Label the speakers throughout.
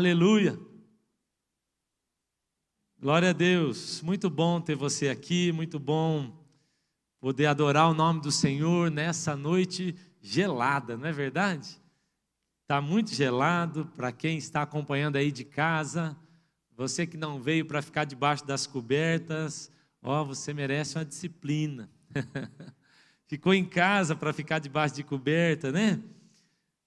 Speaker 1: Aleluia. Glória a Deus. Muito bom ter você aqui, muito bom poder adorar o nome do Senhor nessa noite gelada, não é verdade? Está muito gelado para quem está acompanhando aí de casa. Você que não veio para ficar debaixo das cobertas, ó, você merece uma disciplina. Ficou em casa para ficar debaixo de coberta, né?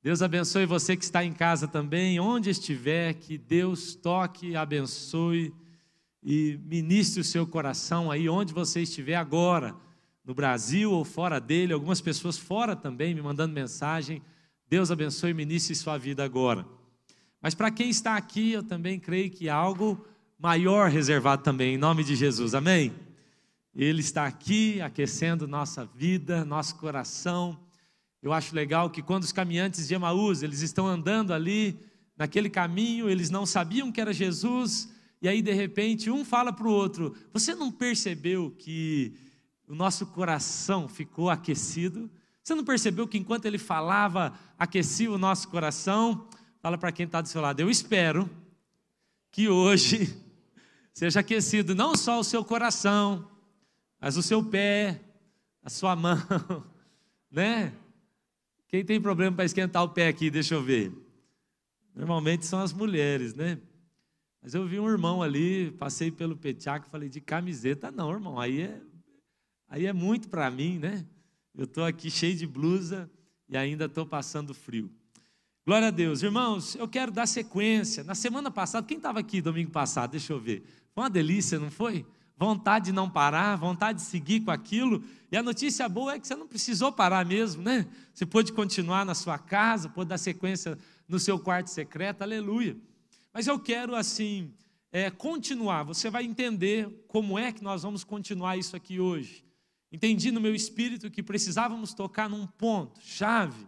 Speaker 1: Deus abençoe você que está em casa também, onde estiver, que Deus toque, abençoe e ministre o seu coração aí onde você estiver agora, no Brasil ou fora dele, algumas pessoas fora também me mandando mensagem. Deus abençoe e ministre sua vida agora. Mas para quem está aqui, eu também creio que há algo maior reservado também, em nome de Jesus, amém? Ele está aqui aquecendo nossa vida, nosso coração eu acho legal que quando os caminhantes de Emaús, eles estão andando ali naquele caminho, eles não sabiam que era Jesus, e aí de repente um fala para o outro: Você não percebeu que o nosso coração ficou aquecido? Você não percebeu que enquanto ele falava, aquecia o nosso coração? Fala para quem está do seu lado: Eu espero que hoje seja aquecido não só o seu coração, mas o seu pé, a sua mão, né? Quem tem problema para esquentar o pé aqui, deixa eu ver. Normalmente são as mulheres, né? Mas eu vi um irmão ali, passei pelo Petiac, falei de camiseta, não, irmão, aí é, aí é muito para mim, né? Eu estou aqui cheio de blusa e ainda estou passando frio. Glória a Deus. Irmãos, eu quero dar sequência. Na semana passada, quem estava aqui domingo passado? Deixa eu ver. Foi uma delícia, não foi? Vontade de não parar, vontade de seguir com aquilo. E a notícia boa é que você não precisou parar mesmo, né? Você pôde continuar na sua casa, pôde dar sequência no seu quarto secreto, aleluia. Mas eu quero, assim, é, continuar. Você vai entender como é que nós vamos continuar isso aqui hoje. Entendi no meu espírito que precisávamos tocar num ponto, chave,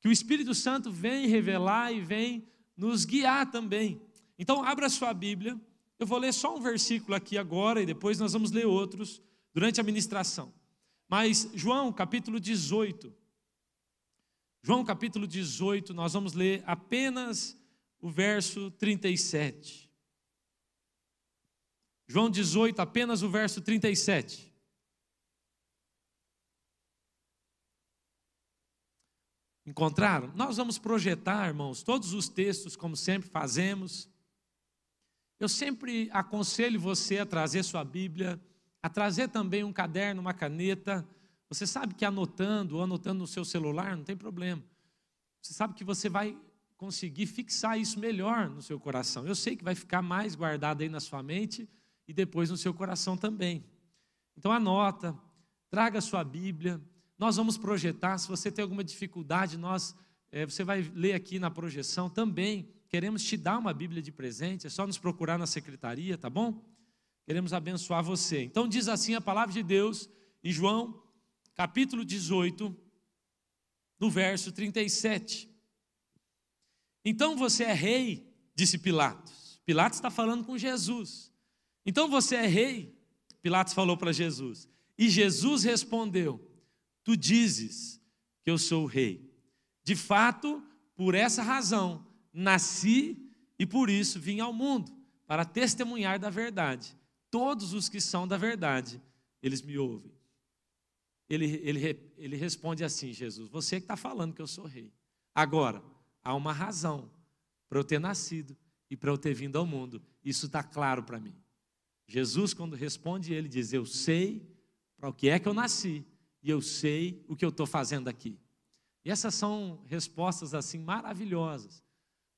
Speaker 1: que o Espírito Santo vem revelar e vem nos guiar também. Então, abra sua Bíblia eu vou ler só um versículo aqui agora e depois nós vamos ler outros durante a ministração. Mas João capítulo 18. João capítulo 18, nós vamos ler apenas o verso 37. João 18, apenas o verso 37. Encontraram? Nós vamos projetar, irmãos, todos os textos, como sempre fazemos. Eu sempre aconselho você a trazer sua Bíblia, a trazer também um caderno, uma caneta. Você sabe que anotando ou anotando no seu celular não tem problema. Você sabe que você vai conseguir fixar isso melhor no seu coração. Eu sei que vai ficar mais guardado aí na sua mente e depois no seu coração também. Então anota, traga a sua Bíblia. Nós vamos projetar. Se você tem alguma dificuldade, nós é, você vai ler aqui na projeção também Queremos te dar uma Bíblia de presente, é só nos procurar na secretaria, tá bom? Queremos abençoar você. Então diz assim a palavra de Deus em João, capítulo 18, no verso 37. Então você é rei, disse Pilatos. Pilatos está falando com Jesus. Então você é rei, Pilatos falou para Jesus. E Jesus respondeu: Tu dizes que eu sou o rei. De fato, por essa razão, nasci e por isso vim ao mundo, para testemunhar da verdade. Todos os que são da verdade, eles me ouvem. Ele, ele, ele responde assim: Jesus, você que está falando que eu sou rei. Agora, há uma razão para eu ter nascido e para eu ter vindo ao mundo. Isso está claro para mim. Jesus, quando responde, ele diz: Eu sei para o que é que eu nasci e eu sei o que eu estou fazendo aqui. E essas são respostas assim maravilhosas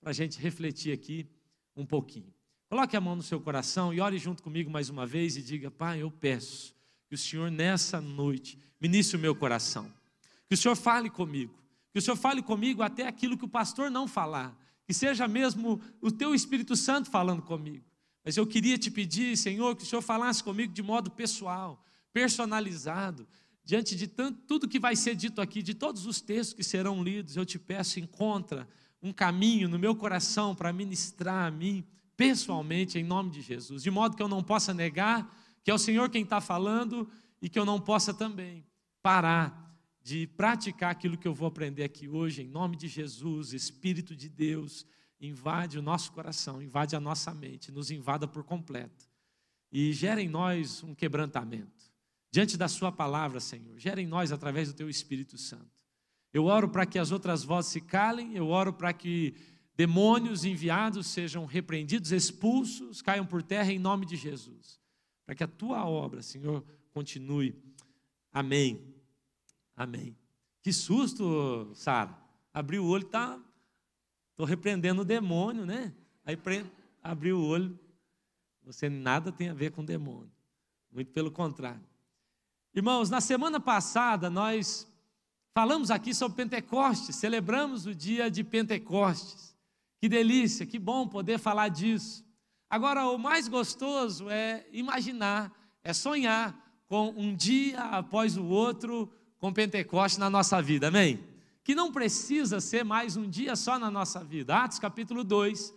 Speaker 1: para a gente refletir aqui um pouquinho. Coloque a mão no seu coração e ore junto comigo mais uma vez e diga: Pai, eu peço que o Senhor nessa noite ministre o meu coração, que o Senhor fale comigo, que o Senhor fale comigo até aquilo que o pastor não falar, que seja mesmo o teu Espírito Santo falando comigo. Mas eu queria te pedir, Senhor, que o Senhor falasse comigo de modo pessoal, personalizado, diante de tanto, tudo que vai ser dito aqui, de todos os textos que serão lidos, eu te peço, encontra um caminho no meu coração para ministrar a mim pessoalmente, em nome de Jesus, de modo que eu não possa negar que é o Senhor quem está falando e que eu não possa também parar de praticar aquilo que eu vou aprender aqui hoje, em nome de Jesus, Espírito de Deus, invade o nosso coração, invade a nossa mente, nos invada por completo e gera em nós um quebrantamento. Diante da Sua palavra, Senhor, gera em nós através do Teu Espírito Santo. Eu oro para que as outras vozes se calem, eu oro para que demônios enviados sejam repreendidos, expulsos, caiam por terra em nome de Jesus. Para que a Tua obra, Senhor, continue. Amém. Amém. Que susto, Sara. Abriu o olho, tá. Estou repreendendo o demônio, né? Aí abriu o olho. Você nada tem a ver com demônio. Muito pelo contrário. Irmãos, na semana passada nós falamos aqui sobre Pentecostes, celebramos o dia de Pentecostes. Que delícia, que bom poder falar disso. Agora, o mais gostoso é imaginar, é sonhar com um dia após o outro com Pentecoste na nossa vida, amém? Que não precisa ser mais um dia só na nossa vida. Atos capítulo 2,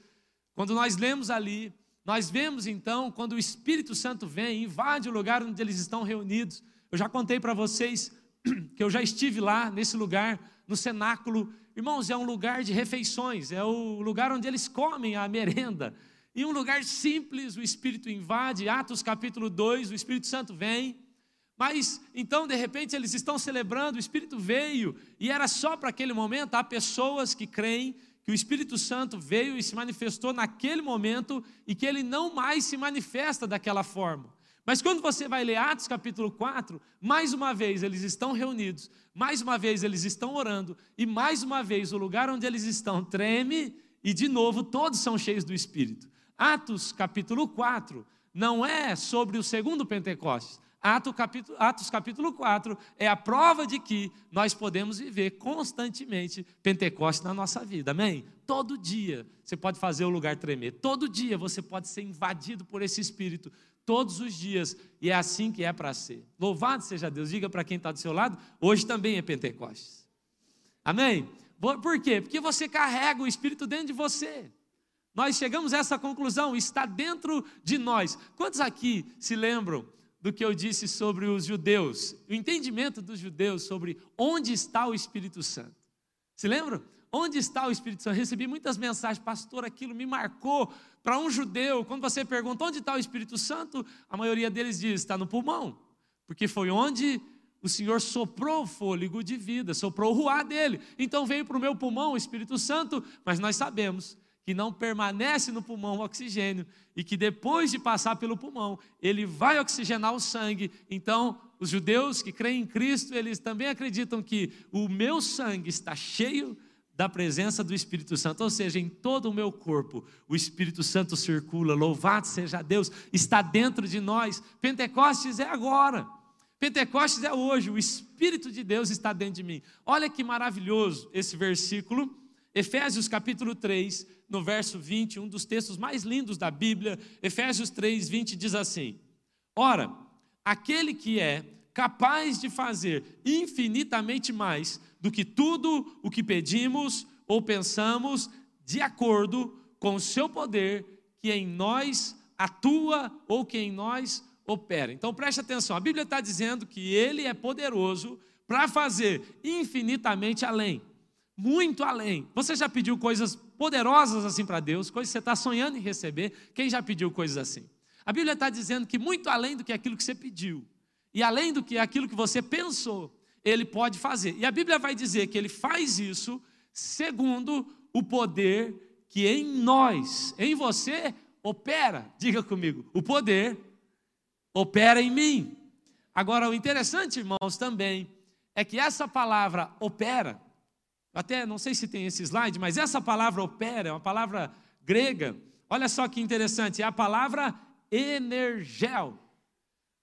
Speaker 1: quando nós lemos ali, nós vemos então quando o Espírito Santo vem, invade o lugar onde eles estão reunidos. Eu já contei para vocês que eu já estive lá nesse lugar, no cenáculo. Irmãos, é um lugar de refeições, é o lugar onde eles comem a merenda. E um lugar simples, o Espírito invade. Atos capítulo 2, o Espírito Santo vem mas então, de repente, eles estão celebrando, o Espírito veio, e era só para aquele momento. Há pessoas que creem que o Espírito Santo veio e se manifestou naquele momento e que ele não mais se manifesta daquela forma. Mas quando você vai ler Atos capítulo 4, mais uma vez eles estão reunidos, mais uma vez eles estão orando, e mais uma vez o lugar onde eles estão treme, e de novo todos são cheios do Espírito. Atos capítulo 4 não é sobre o segundo Pentecostes. Atos capítulo, Atos capítulo 4 é a prova de que nós podemos viver constantemente Pentecostes na nossa vida, amém? Todo dia você pode fazer o lugar tremer, todo dia você pode ser invadido por esse Espírito, todos os dias, e é assim que é para ser. Louvado seja Deus, diga para quem está do seu lado, hoje também é Pentecostes, amém? Por quê? Porque você carrega o Espírito dentro de você. Nós chegamos a essa conclusão, está dentro de nós. Quantos aqui se lembram do que eu disse sobre os judeus, o entendimento dos judeus sobre onde está o Espírito Santo. Se lembram? Onde está o Espírito Santo? Recebi muitas mensagens, pastor, aquilo me marcou. Para um judeu, quando você pergunta onde está o Espírito Santo, a maioria deles diz: está no pulmão, porque foi onde o Senhor soprou o fôlego de vida, soprou o ruá dele. Então veio para o meu pulmão o Espírito Santo, mas nós sabemos que não permanece no pulmão o oxigênio e que depois de passar pelo pulmão, ele vai oxigenar o sangue. Então, os judeus que creem em Cristo, eles também acreditam que o meu sangue está cheio da presença do Espírito Santo, ou seja, em todo o meu corpo, o Espírito Santo circula. Louvado seja Deus, está dentro de nós. Pentecostes é agora. Pentecostes é hoje, o Espírito de Deus está dentro de mim. Olha que maravilhoso esse versículo, Efésios capítulo 3, no verso 20, um dos textos mais lindos da Bíblia, Efésios 3, 20 diz assim: Ora, aquele que é capaz de fazer infinitamente mais do que tudo o que pedimos ou pensamos, de acordo com o seu poder que em nós atua ou que em nós opera. Então preste atenção, a Bíblia está dizendo que Ele é poderoso para fazer infinitamente além, muito além. Você já pediu coisas poderosas assim para Deus, coisas que você está sonhando em receber. Quem já pediu coisas assim? A Bíblia está dizendo que muito além do que aquilo que você pediu, e além do que aquilo que você pensou, Ele pode fazer. E a Bíblia vai dizer que Ele faz isso segundo o poder que em nós, em você, opera. Diga comigo, o poder opera em mim. Agora, o interessante, irmãos, também, é que essa palavra opera, até não sei se tem esse slide, mas essa palavra opera, é uma palavra grega. Olha só que interessante, é a palavra energel.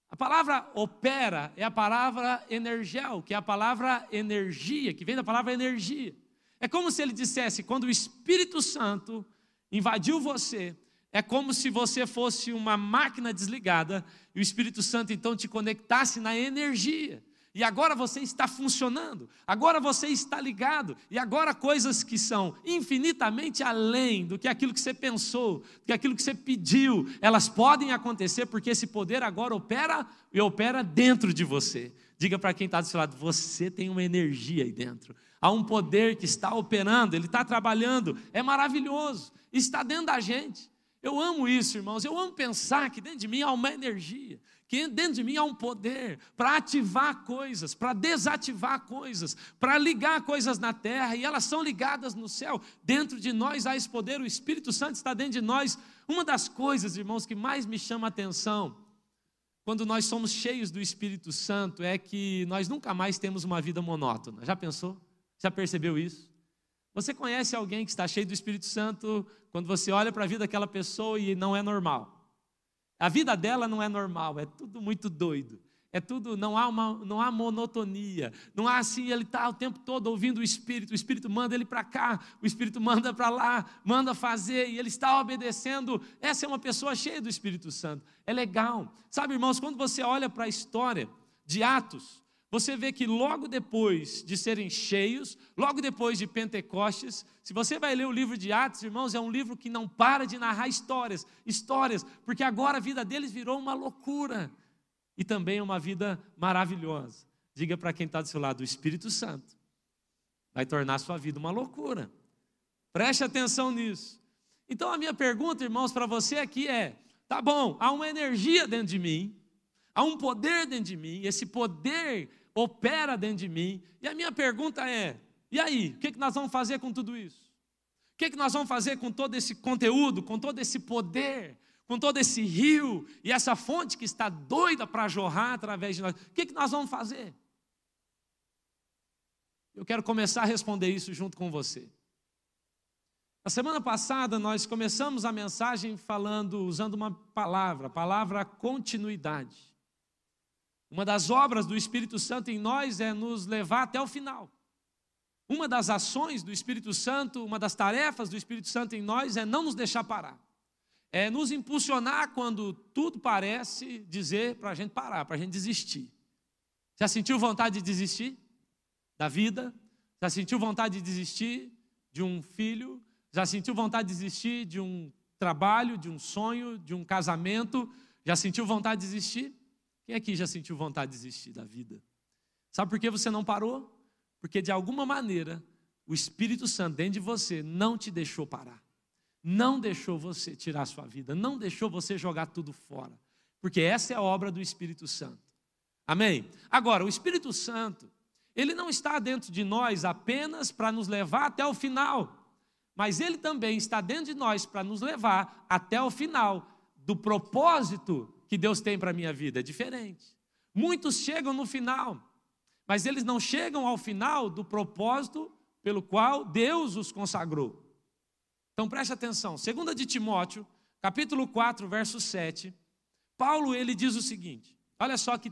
Speaker 1: A palavra opera é a palavra energel, que é a palavra energia, que vem da palavra energia. É como se ele dissesse: quando o Espírito Santo invadiu você, é como se você fosse uma máquina desligada e o Espírito Santo então te conectasse na energia. E agora você está funcionando, agora você está ligado, e agora coisas que são infinitamente além do que aquilo que você pensou, do que aquilo que você pediu, elas podem acontecer porque esse poder agora opera e opera dentro de você. Diga para quem está do seu lado: você tem uma energia aí dentro, há um poder que está operando, ele está trabalhando, é maravilhoso, está dentro da gente. Eu amo isso, irmãos. Eu amo pensar que dentro de mim há uma energia, que dentro de mim há um poder para ativar coisas, para desativar coisas, para ligar coisas na terra e elas são ligadas no céu. Dentro de nós há esse poder, o Espírito Santo está dentro de nós. Uma das coisas, irmãos, que mais me chama a atenção quando nós somos cheios do Espírito Santo é que nós nunca mais temos uma vida monótona. Já pensou? Já percebeu isso? Você conhece alguém que está cheio do Espírito Santo quando você olha para a vida daquela pessoa e não é normal? A vida dela não é normal, é tudo muito doido. É tudo, não há, uma, não há monotonia, não há assim, ele está o tempo todo ouvindo o Espírito, o Espírito manda ele para cá, o Espírito manda para lá, manda fazer, e ele está obedecendo. Essa é uma pessoa cheia do Espírito Santo. É legal. Sabe, irmãos, quando você olha para a história de Atos, você vê que logo depois de serem cheios, logo depois de Pentecostes, se você vai ler o livro de Atos, irmãos, é um livro que não para de narrar histórias, histórias, porque agora a vida deles virou uma loucura e também uma vida maravilhosa. Diga para quem está do seu lado, o Espírito Santo vai tornar a sua vida uma loucura. Preste atenção nisso. Então a minha pergunta, irmãos, para você aqui é: tá bom, há uma energia dentro de mim, Há um poder dentro de mim, esse poder opera dentro de mim. E a minha pergunta é: e aí, o que, que nós vamos fazer com tudo isso? O que, que nós vamos fazer com todo esse conteúdo, com todo esse poder, com todo esse rio e essa fonte que está doida para jorrar através de nós? O que, que nós vamos fazer? Eu quero começar a responder isso junto com você. Na semana passada nós começamos a mensagem falando, usando uma palavra, a palavra continuidade. Uma das obras do Espírito Santo em nós é nos levar até o final. Uma das ações do Espírito Santo, uma das tarefas do Espírito Santo em nós é não nos deixar parar. É nos impulsionar quando tudo parece dizer para a gente parar, para a gente desistir. Já sentiu vontade de desistir da vida? Já sentiu vontade de desistir de um filho? Já sentiu vontade de desistir de um trabalho, de um sonho, de um casamento? Já sentiu vontade de desistir? Quem aqui já sentiu vontade de desistir da vida? Sabe por que você não parou? Porque de alguma maneira o Espírito Santo dentro de você não te deixou parar. Não deixou você tirar a sua vida, não deixou você jogar tudo fora. Porque essa é a obra do Espírito Santo. Amém? Agora, o Espírito Santo, ele não está dentro de nós apenas para nos levar até o final, mas ele também está dentro de nós para nos levar até o final do propósito que Deus tem para a minha vida, é diferente. Muitos chegam no final, mas eles não chegam ao final do propósito pelo qual Deus os consagrou. Então preste atenção, 2 de Timóteo, capítulo 4, verso 7, Paulo ele diz o seguinte: olha só que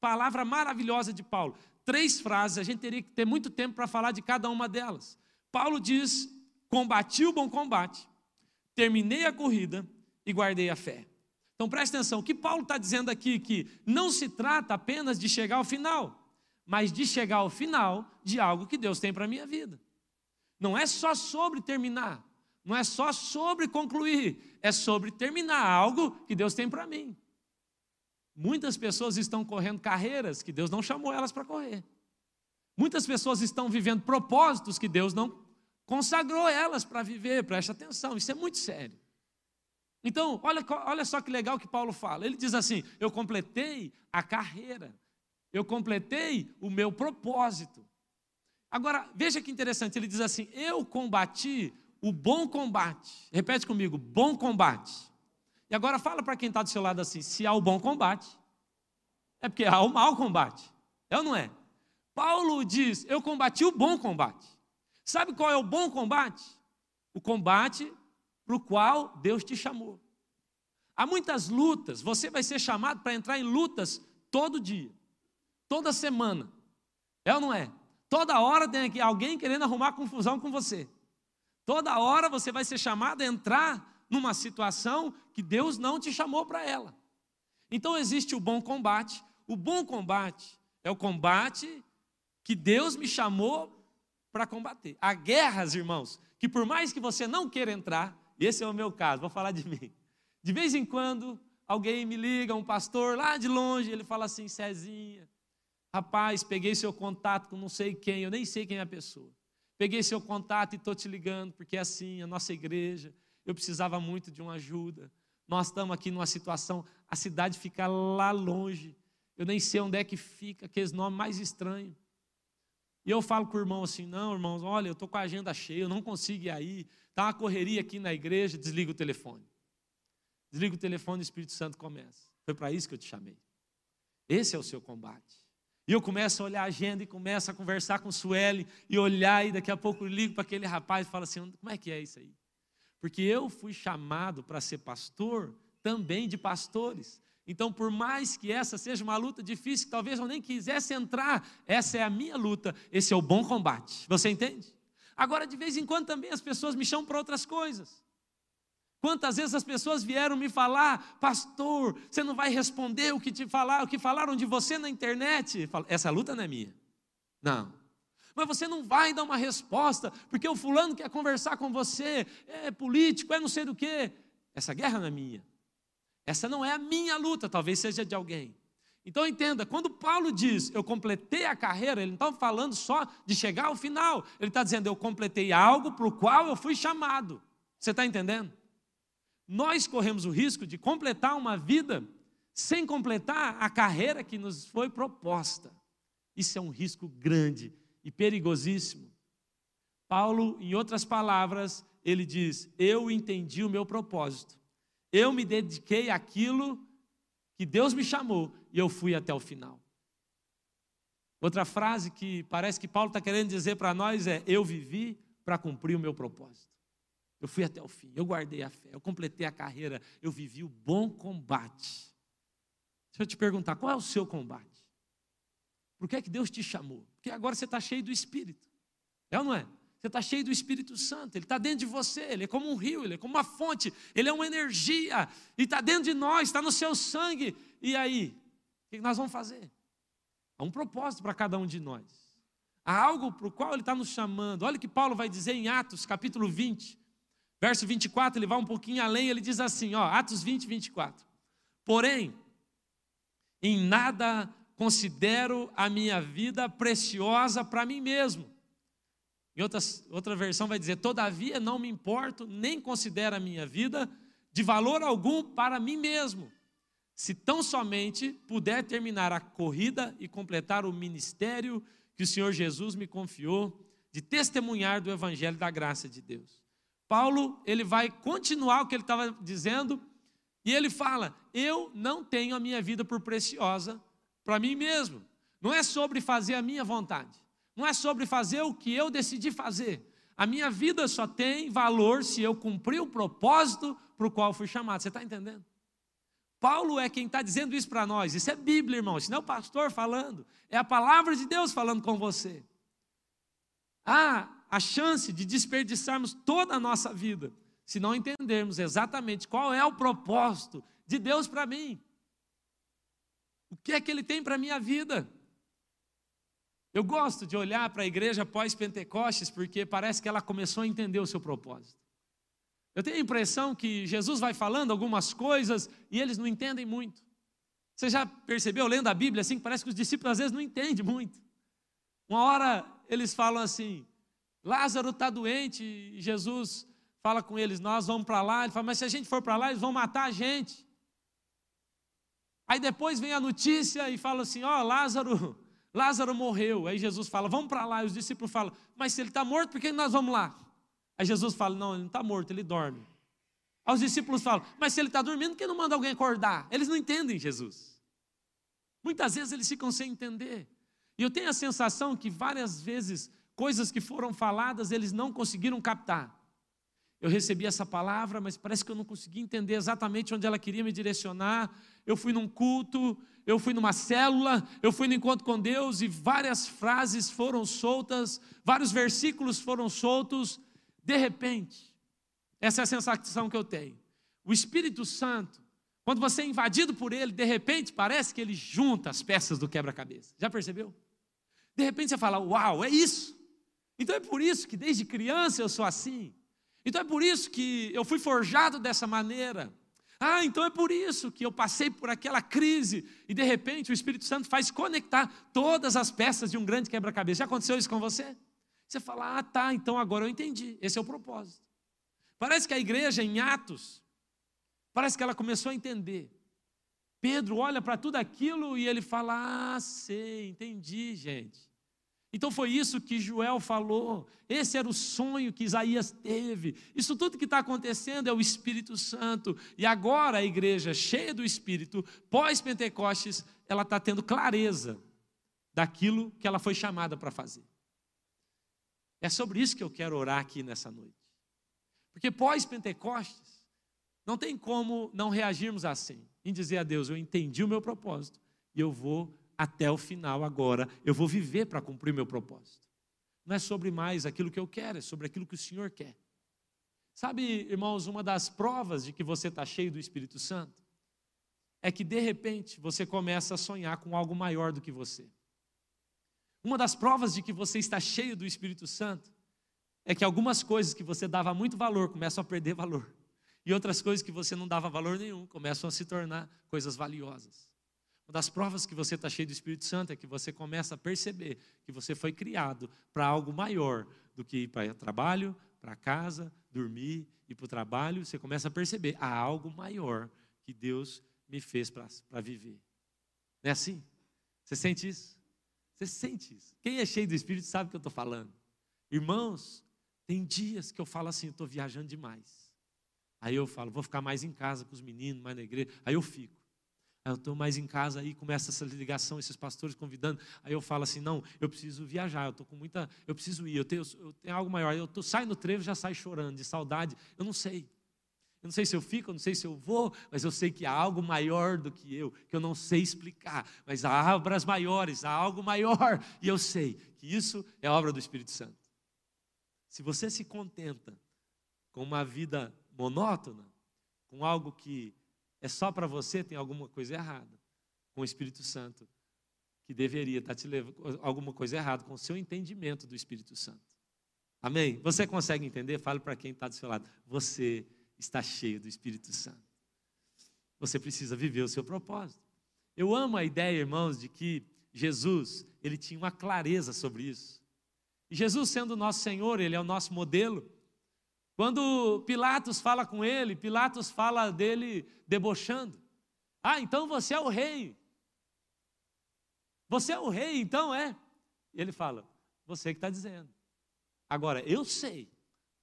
Speaker 1: palavra maravilhosa de Paulo. Três frases, a gente teria que ter muito tempo para falar de cada uma delas. Paulo diz: Combati o bom combate, terminei a corrida e guardei a fé. Então preste atenção, o que Paulo está dizendo aqui que não se trata apenas de chegar ao final, mas de chegar ao final de algo que Deus tem para a minha vida. Não é só sobre terminar, não é só sobre concluir, é sobre terminar algo que Deus tem para mim. Muitas pessoas estão correndo carreiras que Deus não chamou elas para correr. Muitas pessoas estão vivendo propósitos que Deus não consagrou elas para viver. Preste atenção, isso é muito sério. Então, olha, olha só que legal que Paulo fala. Ele diz assim: Eu completei a carreira, eu completei o meu propósito. Agora, veja que interessante, ele diz assim: Eu combati o bom combate. Repete comigo: bom combate. E agora fala para quem está do seu lado assim: se há o bom combate, é porque há o mau combate. É ou não é? Paulo diz: Eu combati o bom combate. Sabe qual é o bom combate? O combate para o qual Deus te chamou. Há muitas lutas, você vai ser chamado para entrar em lutas todo dia, toda semana. É ou não é? Toda hora tem aqui alguém querendo arrumar confusão com você. Toda hora você vai ser chamado a entrar numa situação que Deus não te chamou para ela. Então existe o bom combate. O bom combate É o combate que Deus me chamou para combater. Há guerras, irmãos, que por mais que você não queira entrar, esse é o meu caso, vou falar de mim. De vez em quando, alguém me liga, um pastor lá de longe, ele fala assim: Cezinha, rapaz, peguei seu contato com não sei quem, eu nem sei quem é a pessoa. Peguei seu contato e estou te ligando, porque é assim, a nossa igreja, eu precisava muito de uma ajuda. Nós estamos aqui numa situação, a cidade fica lá longe. Eu nem sei onde é que fica, aqueles nomes mais estranhos. E eu falo com o irmão assim: não, irmãos, olha, eu estou com a agenda cheia, eu não consigo ir aí, está uma correria aqui na igreja, desliga o telefone. Desliga o telefone e o Espírito Santo começa. Foi para isso que eu te chamei. Esse é o seu combate. E eu começo a olhar a agenda e começo a conversar com o Sueli e olhar, e daqui a pouco eu ligo para aquele rapaz e falo assim: como é que é isso aí? Porque eu fui chamado para ser pastor também de pastores. Então, por mais que essa seja uma luta difícil, que talvez eu nem quisesse entrar, essa é a minha luta, esse é o bom combate. Você entende? Agora, de vez em quando também as pessoas me chamam para outras coisas. Quantas vezes as pessoas vieram me falar, pastor, você não vai responder o que te falaram, o que falaram de você na internet? Essa luta não é minha. Não. Mas você não vai dar uma resposta, porque o fulano quer conversar com você, é político, é não sei do que. Essa guerra não é minha. Essa não é a minha luta, talvez seja de alguém. Então entenda, quando Paulo diz eu completei a carreira, ele não está falando só de chegar ao final, ele está dizendo eu completei algo para o qual eu fui chamado. Você está entendendo? Nós corremos o risco de completar uma vida sem completar a carreira que nos foi proposta. Isso é um risco grande e perigosíssimo. Paulo, em outras palavras, ele diz: Eu entendi o meu propósito eu me dediquei àquilo que Deus me chamou e eu fui até o final. Outra frase que parece que Paulo está querendo dizer para nós é: Eu vivi para cumprir o meu propósito. Eu fui até o fim, eu guardei a fé, eu completei a carreira, eu vivi o bom combate. Deixa eu te perguntar: qual é o seu combate? Por que é que Deus te chamou? Porque agora você está cheio do Espírito. É ou não é? Você está cheio do Espírito Santo, ele está dentro de você, ele é como um rio, ele é como uma fonte, ele é uma energia, e está dentro de nós, está no seu sangue. E aí, o que nós vamos fazer? Há um propósito para cada um de nós. Há algo para o qual ele está nos chamando. Olha o que Paulo vai dizer em Atos, capítulo 20, verso 24, ele vai um pouquinho além, ele diz assim, ó, Atos 20, 24. Porém, em nada considero a minha vida preciosa para mim mesmo em outras, outra versão vai dizer: Todavia não me importo, nem considero a minha vida de valor algum para mim mesmo, se tão somente puder terminar a corrida e completar o ministério que o Senhor Jesus me confiou de testemunhar do evangelho da graça de Deus. Paulo, ele vai continuar o que ele estava dizendo, e ele fala: Eu não tenho a minha vida por preciosa para mim mesmo. Não é sobre fazer a minha vontade. Não é sobre fazer o que eu decidi fazer. A minha vida só tem valor se eu cumprir o propósito para o qual fui chamado. Você está entendendo? Paulo é quem está dizendo isso para nós. Isso é Bíblia, irmão. Isso não é o pastor falando. É a palavra de Deus falando com você. Há a chance de desperdiçarmos toda a nossa vida se não entendermos exatamente qual é o propósito de Deus para mim. O que é que Ele tem para a minha vida? Eu gosto de olhar para a igreja pós-Pentecostes porque parece que ela começou a entender o seu propósito. Eu tenho a impressão que Jesus vai falando algumas coisas e eles não entendem muito. Você já percebeu lendo a Bíblia assim que parece que os discípulos às vezes não entendem muito. Uma hora eles falam assim: Lázaro está doente e Jesus fala com eles: Nós vamos para lá. Ele fala: Mas se a gente for para lá, eles vão matar a gente. Aí depois vem a notícia e fala assim: Ó, oh, Lázaro Lázaro morreu. Aí Jesus fala, vamos para lá. E os discípulos falam, mas se ele está morto, por que nós vamos lá? Aí Jesus fala, não, ele não está morto, ele dorme. Aí os discípulos falam, mas se ele está dormindo, por que não manda alguém acordar? Eles não entendem Jesus. Muitas vezes eles ficam sem entender. E eu tenho a sensação que várias vezes coisas que foram faladas eles não conseguiram captar. Eu recebi essa palavra, mas parece que eu não consegui entender exatamente onde ela queria me direcionar. Eu fui num culto, eu fui numa célula, eu fui no encontro com Deus e várias frases foram soltas, vários versículos foram soltos. De repente, essa é a sensação que eu tenho. O Espírito Santo Quando você é invadido por ele, de repente parece que ele junta as peças do quebra-cabeça. Já percebeu? De repente você fala: Uau, é isso. Então é por isso que desde criança eu sou assim. Então é por isso que eu fui forjado dessa maneira. Ah, então é por isso que eu passei por aquela crise e de repente o Espírito Santo faz conectar todas as peças de um grande quebra-cabeça. Já aconteceu isso com você? Você fala: Ah, tá, então agora eu entendi. Esse é o propósito. Parece que a igreja em Atos, parece que ela começou a entender. Pedro olha para tudo aquilo e ele fala: Ah, sei, entendi, gente. Então foi isso que Joel falou. Esse era o sonho que Isaías teve. Isso tudo que está acontecendo é o Espírito Santo. E agora a igreja, cheia do Espírito, pós-Pentecostes, ela está tendo clareza daquilo que ela foi chamada para fazer. É sobre isso que eu quero orar aqui nessa noite. Porque pós-Pentecostes, não tem como não reagirmos assim, em dizer a Deus: Eu entendi o meu propósito e eu vou até o final agora, eu vou viver para cumprir meu propósito. Não é sobre mais aquilo que eu quero, é sobre aquilo que o Senhor quer. Sabe, irmãos, uma das provas de que você está cheio do Espírito Santo é que de repente você começa a sonhar com algo maior do que você. Uma das provas de que você está cheio do Espírito Santo é que algumas coisas que você dava muito valor começam a perder valor. E outras coisas que você não dava valor nenhum começam a se tornar coisas valiosas. Uma das provas que você está cheio do Espírito Santo é que você começa a perceber que você foi criado para algo maior do que ir para trabalho, para casa, dormir, ir para o trabalho. Você começa a perceber, há algo maior que Deus me fez para viver. Não é assim? Você sente isso? Você sente isso? Quem é cheio do Espírito sabe o que eu estou falando. Irmãos, tem dias que eu falo assim, estou viajando demais. Aí eu falo, vou ficar mais em casa com os meninos, mais na igreja. Aí eu fico. Eu estou mais em casa, aí começa essa ligação, esses pastores convidando. Aí eu falo assim: não, eu preciso viajar, eu estou com muita. Eu preciso ir, eu tenho, eu tenho algo maior. Eu tô, saio no trevo já saio chorando, de saudade. Eu não sei. Eu não sei se eu fico, eu não sei se eu vou, mas eu sei que há algo maior do que eu, que eu não sei explicar. Mas há obras maiores, há algo maior. E eu sei que isso é obra do Espírito Santo. Se você se contenta com uma vida monótona, com algo que é só para você, tem alguma coisa errada com o Espírito Santo, que deveria estar tá te levando alguma coisa errada com o seu entendimento do Espírito Santo. Amém? Você consegue entender? Fale para quem está do seu lado. Você está cheio do Espírito Santo. Você precisa viver o seu propósito. Eu amo a ideia, irmãos, de que Jesus, ele tinha uma clareza sobre isso. E Jesus, sendo o nosso Senhor, Ele é o nosso modelo. Quando Pilatos fala com ele, Pilatos fala dele debochando. Ah, então você é o rei. Você é o rei, então é? E ele fala: Você que está dizendo. Agora, eu sei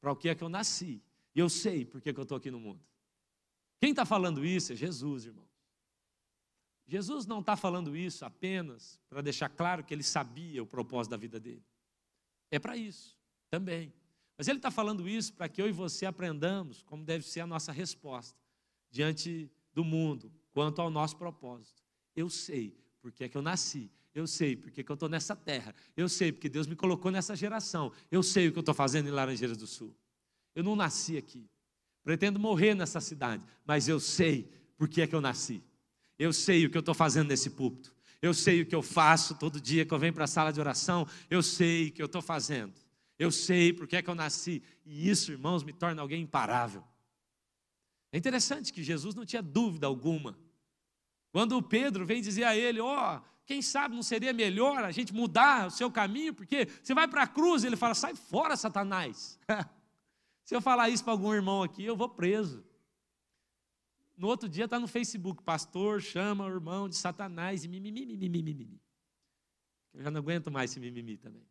Speaker 1: para o que é que eu nasci. E eu sei por que, que eu estou aqui no mundo. Quem está falando isso é Jesus, irmão. Jesus não está falando isso apenas para deixar claro que ele sabia o propósito da vida dele. É para isso também. Mas ele está falando isso para que eu e você aprendamos como deve ser a nossa resposta diante do mundo quanto ao nosso propósito. Eu sei porque é que eu nasci, eu sei porque é que eu estou nessa terra, eu sei porque Deus me colocou nessa geração, eu sei o que eu estou fazendo em Laranjeiras do Sul. Eu não nasci aqui, pretendo morrer nessa cidade, mas eu sei porque é que eu nasci. Eu sei o que eu estou fazendo nesse púlpito. Eu sei o que eu faço todo dia que eu venho para a sala de oração. Eu sei o que eu estou fazendo. Eu sei porque é que eu nasci. E isso, irmãos, me torna alguém imparável. É interessante que Jesus não tinha dúvida alguma. Quando Pedro vem dizer a ele: Ó, oh, quem sabe não seria melhor a gente mudar o seu caminho, porque você vai para a cruz, ele fala: sai fora, Satanás. Se eu falar isso para algum irmão aqui, eu vou preso. No outro dia está no Facebook, pastor chama o irmão de Satanás e mimimi, mimimi, mimimi. Eu já não aguento mais esse mimimi também.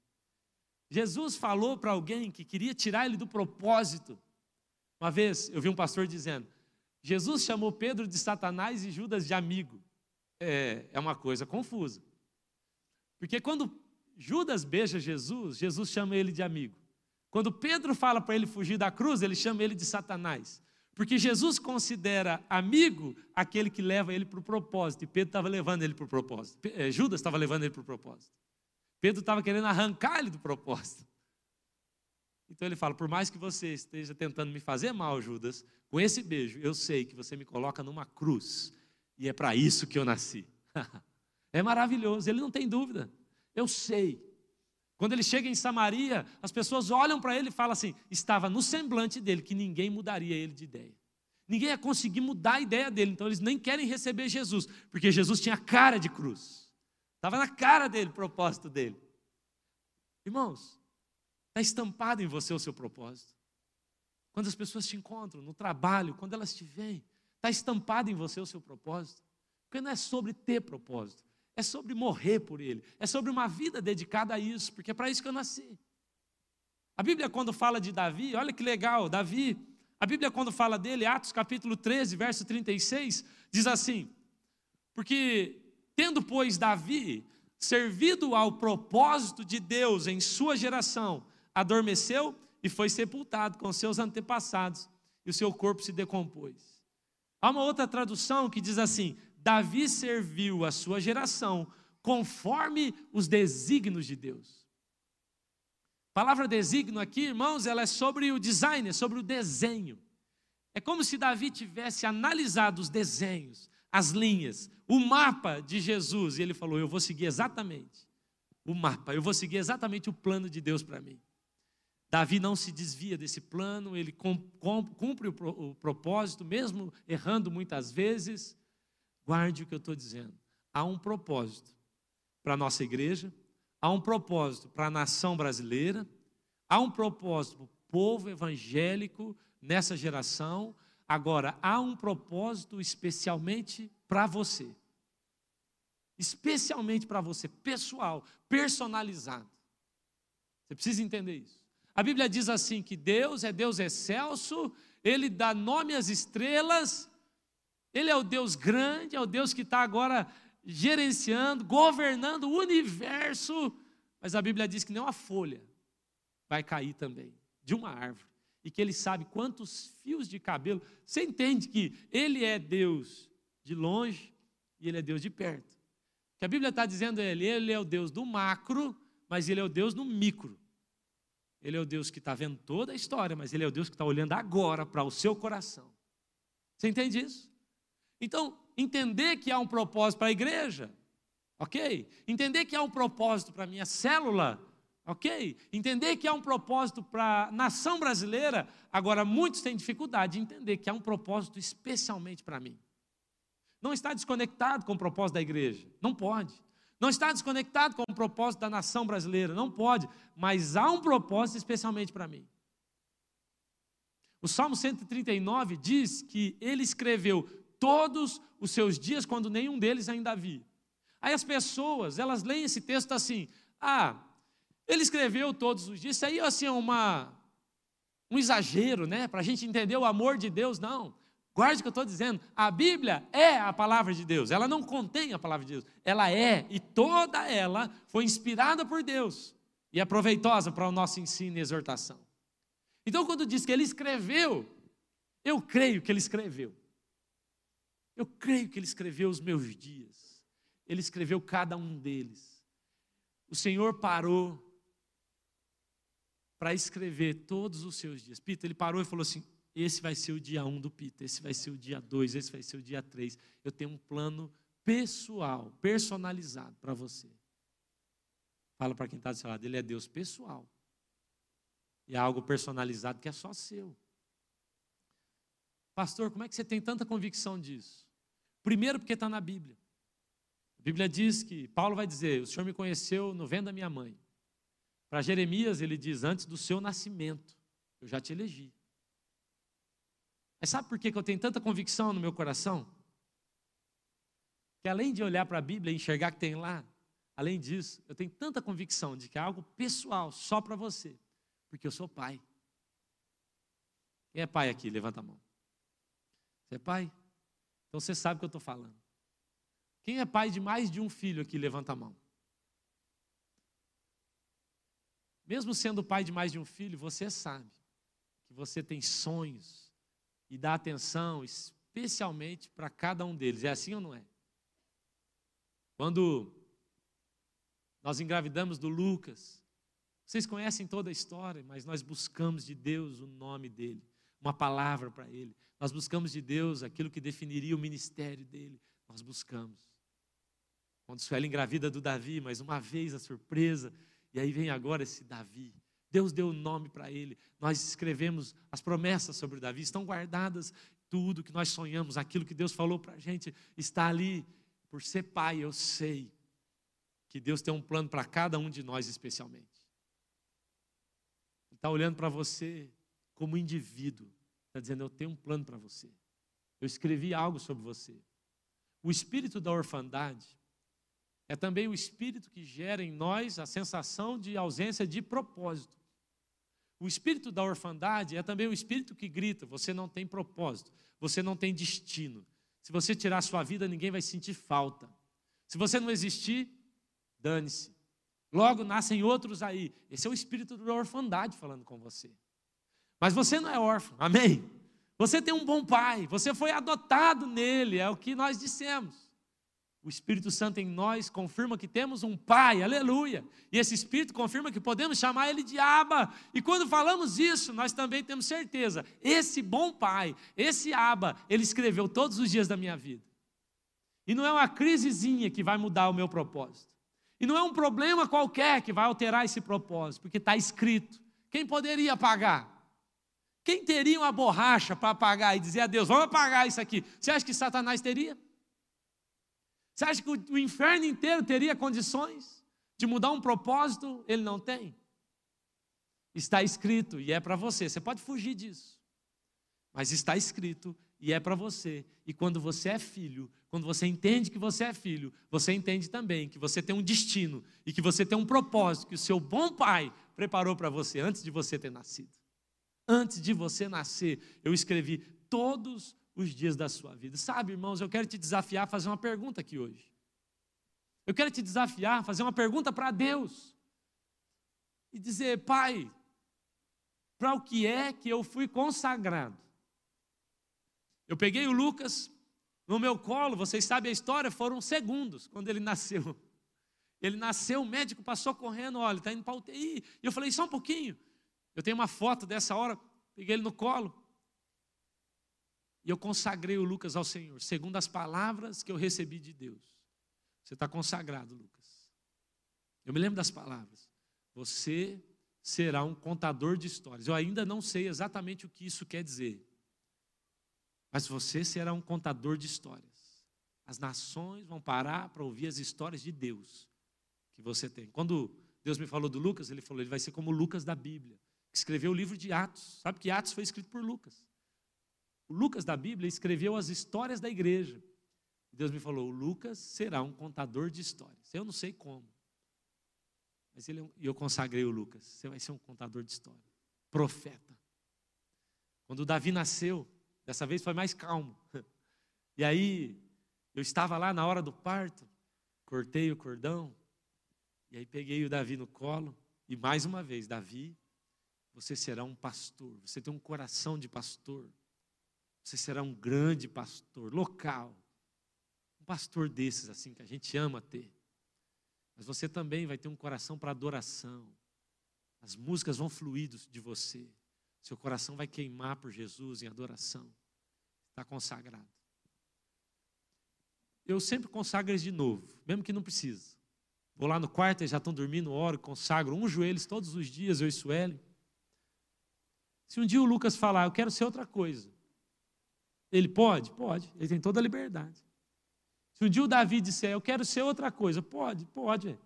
Speaker 1: Jesus falou para alguém que queria tirar ele do propósito. Uma vez eu vi um pastor dizendo: Jesus chamou Pedro de Satanás e Judas de amigo. É, é uma coisa confusa. Porque quando Judas beija Jesus, Jesus chama ele de amigo. Quando Pedro fala para ele fugir da cruz, ele chama ele de Satanás. Porque Jesus considera amigo aquele que leva ele para o propósito. E Pedro estava levando ele para o propósito. Eh, Judas estava levando ele para o propósito. Pedro estava querendo arrancar ele do propósito. Então ele fala: por mais que você esteja tentando me fazer mal, Judas, com esse beijo, eu sei que você me coloca numa cruz, e é para isso que eu nasci. é maravilhoso, ele não tem dúvida. Eu sei. Quando ele chega em Samaria, as pessoas olham para ele e falam assim: estava no semblante dele que ninguém mudaria ele de ideia. Ninguém ia conseguir mudar a ideia dele, então eles nem querem receber Jesus, porque Jesus tinha cara de cruz. Estava na cara dele o propósito dele. Irmãos, está estampado em você o seu propósito. Quando as pessoas te encontram no trabalho, quando elas te veem, está estampado em você o seu propósito. Porque não é sobre ter propósito, é sobre morrer por ele, é sobre uma vida dedicada a isso, porque é para isso que eu nasci. A Bíblia, quando fala de Davi, olha que legal, Davi, a Bíblia, quando fala dele, Atos capítulo 13, verso 36, diz assim: Porque, tendo, pois, Davi servido ao propósito de Deus em sua geração, adormeceu e foi sepultado com seus antepassados, e o seu corpo se decompôs. Há uma outra tradução que diz assim: Davi serviu a sua geração conforme os desígnios de Deus. A palavra designo aqui, irmãos, ela é sobre o design, é sobre o desenho. É como se Davi tivesse analisado os desenhos, as linhas, o mapa de Jesus, e ele falou: Eu vou seguir exatamente o mapa, eu vou seguir exatamente o plano de Deus para mim. Davi não se desvia desse plano, ele cumpre o propósito, mesmo errando muitas vezes. Guarde o que eu estou dizendo. Há um propósito para a nossa igreja, há um propósito para a nação brasileira, há um propósito para o povo evangélico nessa geração, Agora, há um propósito especialmente para você. Especialmente para você, pessoal, personalizado. Você precisa entender isso. A Bíblia diz assim: que Deus é Deus excelso, Ele dá nome às estrelas, Ele é o Deus grande, é o Deus que está agora gerenciando, governando o universo. Mas a Bíblia diz que nem uma folha vai cair também de uma árvore e que ele sabe quantos fios de cabelo. Você entende que ele é Deus de longe e ele é Deus de perto. Que a Bíblia está dizendo ele, ele é o Deus do macro, mas ele é o Deus do micro. Ele é o Deus que está vendo toda a história, mas ele é o Deus que está olhando agora para o seu coração. Você entende isso? Então, entender que há um propósito para a igreja, ok? Entender que há um propósito para a minha célula, Ok? Entender que há um propósito para a nação brasileira, agora muitos têm dificuldade de entender que há um propósito especialmente para mim. Não está desconectado com o propósito da igreja, não pode. Não está desconectado com o propósito da nação brasileira, não pode. Mas há um propósito especialmente para mim. O Salmo 139 diz que ele escreveu todos os seus dias quando nenhum deles ainda havia. Aí as pessoas, elas leem esse texto assim: ah, ele escreveu todos os dias. Isso aí assim, é uma, um exagero, né? Para a gente entender o amor de Deus, não. Guarde o que eu estou dizendo. A Bíblia é a palavra de Deus. Ela não contém a palavra de Deus. Ela é, e toda ela foi inspirada por Deus e é proveitosa para o nosso ensino e exortação. Então, quando diz que ele escreveu, eu creio que ele escreveu. Eu creio que ele escreveu os meus dias. Ele escreveu cada um deles. O Senhor parou para escrever todos os seus dias. Pita, ele parou e falou assim: esse vai ser o dia 1 um do Pita, esse vai ser o dia 2, esse vai ser o dia 3. Eu tenho um plano pessoal, personalizado para você. Fala para quem está do seu lado, ele é Deus pessoal. E é algo personalizado que é só seu. Pastor, como é que você tem tanta convicção disso? Primeiro, porque está na Bíblia. A Bíblia diz que, Paulo vai dizer: O Senhor me conheceu no vento da minha mãe. Para Jeremias, ele diz: Antes do seu nascimento, eu já te elegi. Mas sabe por que eu tenho tanta convicção no meu coração? Que além de olhar para a Bíblia e enxergar que tem lá, além disso, eu tenho tanta convicção de que é algo pessoal, só para você, porque eu sou pai. Quem é pai aqui? Levanta a mão. Você é pai? Então você sabe o que eu estou falando. Quem é pai de mais de um filho aqui? Levanta a mão. Mesmo sendo pai de mais de um filho, você sabe que você tem sonhos e dá atenção especialmente para cada um deles. É assim ou não é? Quando nós engravidamos do Lucas, Vocês conhecem toda a história, mas nós buscamos de Deus o nome dele, uma palavra para ele. Nós buscamos de Deus aquilo que definiria o ministério dele. Nós buscamos. Quando Suela engravida do Davi, mais uma vez a surpresa, e aí vem agora esse Davi. Deus deu o nome para ele. Nós escrevemos as promessas sobre Davi, estão guardadas. Tudo que nós sonhamos, aquilo que Deus falou para a gente, está ali. Por ser pai, eu sei que Deus tem um plano para cada um de nós especialmente. Ele está olhando para você como indivíduo, está dizendo: Eu tenho um plano para você. Eu escrevi algo sobre você. O espírito da orfandade é também o espírito que gera em nós a sensação de ausência de propósito. O espírito da orfandade é também o espírito que grita: você não tem propósito, você não tem destino. Se você tirar sua vida, ninguém vai sentir falta. Se você não existir, dane-se. Logo nascem outros aí. Esse é o espírito da orfandade falando com você. Mas você não é órfão, amém? Você tem um bom pai, você foi adotado nele, é o que nós dissemos. O Espírito Santo em nós confirma que temos um Pai, aleluia. E esse Espírito confirma que podemos chamar Ele de Abba. E quando falamos isso, nós também temos certeza: esse bom Pai, esse Abba, Ele escreveu todos os dias da minha vida. E não é uma crisezinha que vai mudar o meu propósito. E não é um problema qualquer que vai alterar esse propósito, porque está escrito. Quem poderia pagar? Quem teria uma borracha para apagar e dizer a Deus, vamos apagar isso aqui? Você acha que Satanás teria? Você acha que o inferno inteiro teria condições de mudar um propósito? Ele não tem. Está escrito e é para você. Você pode fugir disso. Mas está escrito e é para você. E quando você é filho, quando você entende que você é filho, você entende também que você tem um destino e que você tem um propósito que o seu bom pai preparou para você antes de você ter nascido. Antes de você nascer, eu escrevi todos os dias da sua vida. Sabe, irmãos, eu quero te desafiar a fazer uma pergunta aqui hoje. Eu quero te desafiar a fazer uma pergunta para Deus. E dizer, Pai, para o que é que eu fui consagrado? Eu peguei o Lucas no meu colo, vocês sabem a história, foram segundos quando ele nasceu. Ele nasceu, o médico passou correndo, olha, está indo para UTI. E eu falei, só um pouquinho. Eu tenho uma foto dessa hora, peguei ele no colo. E eu consagrei o Lucas ao Senhor, segundo as palavras que eu recebi de Deus. Você está consagrado, Lucas. Eu me lembro das palavras. Você será um contador de histórias. Eu ainda não sei exatamente o que isso quer dizer. Mas você será um contador de histórias. As nações vão parar para ouvir as histórias de Deus que você tem. Quando Deus me falou do Lucas, ele falou: ele vai ser como Lucas da Bíblia, que escreveu o livro de Atos. Sabe que Atos foi escrito por Lucas. O Lucas da Bíblia escreveu as histórias da igreja. Deus me falou: o Lucas será um contador de histórias. Eu não sei como. Mas ele, é eu consagrei o Lucas. Você vai ser um contador de história. Profeta. Quando Davi nasceu, dessa vez foi mais calmo. E aí, eu estava lá na hora do parto, cortei o cordão, e aí peguei o Davi no colo, e mais uma vez, Davi, você será um pastor, você tem um coração de pastor. Você será um grande pastor local. Um pastor desses, assim, que a gente ama ter. Mas você também vai ter um coração para adoração. As músicas vão fluir de você. Seu coração vai queimar por Jesus em adoração. Está consagrado. Eu sempre consagro eles de novo, mesmo que não precise. Vou lá no quarto, eles já estão dormindo, oro, consagro um joelho todos os dias, eu e Sueli. Se um dia o Lucas falar, eu quero ser outra coisa, ele pode? Pode. Ele tem toda a liberdade. Se um dia o Davi disser, eu quero ser outra coisa, pode, pode.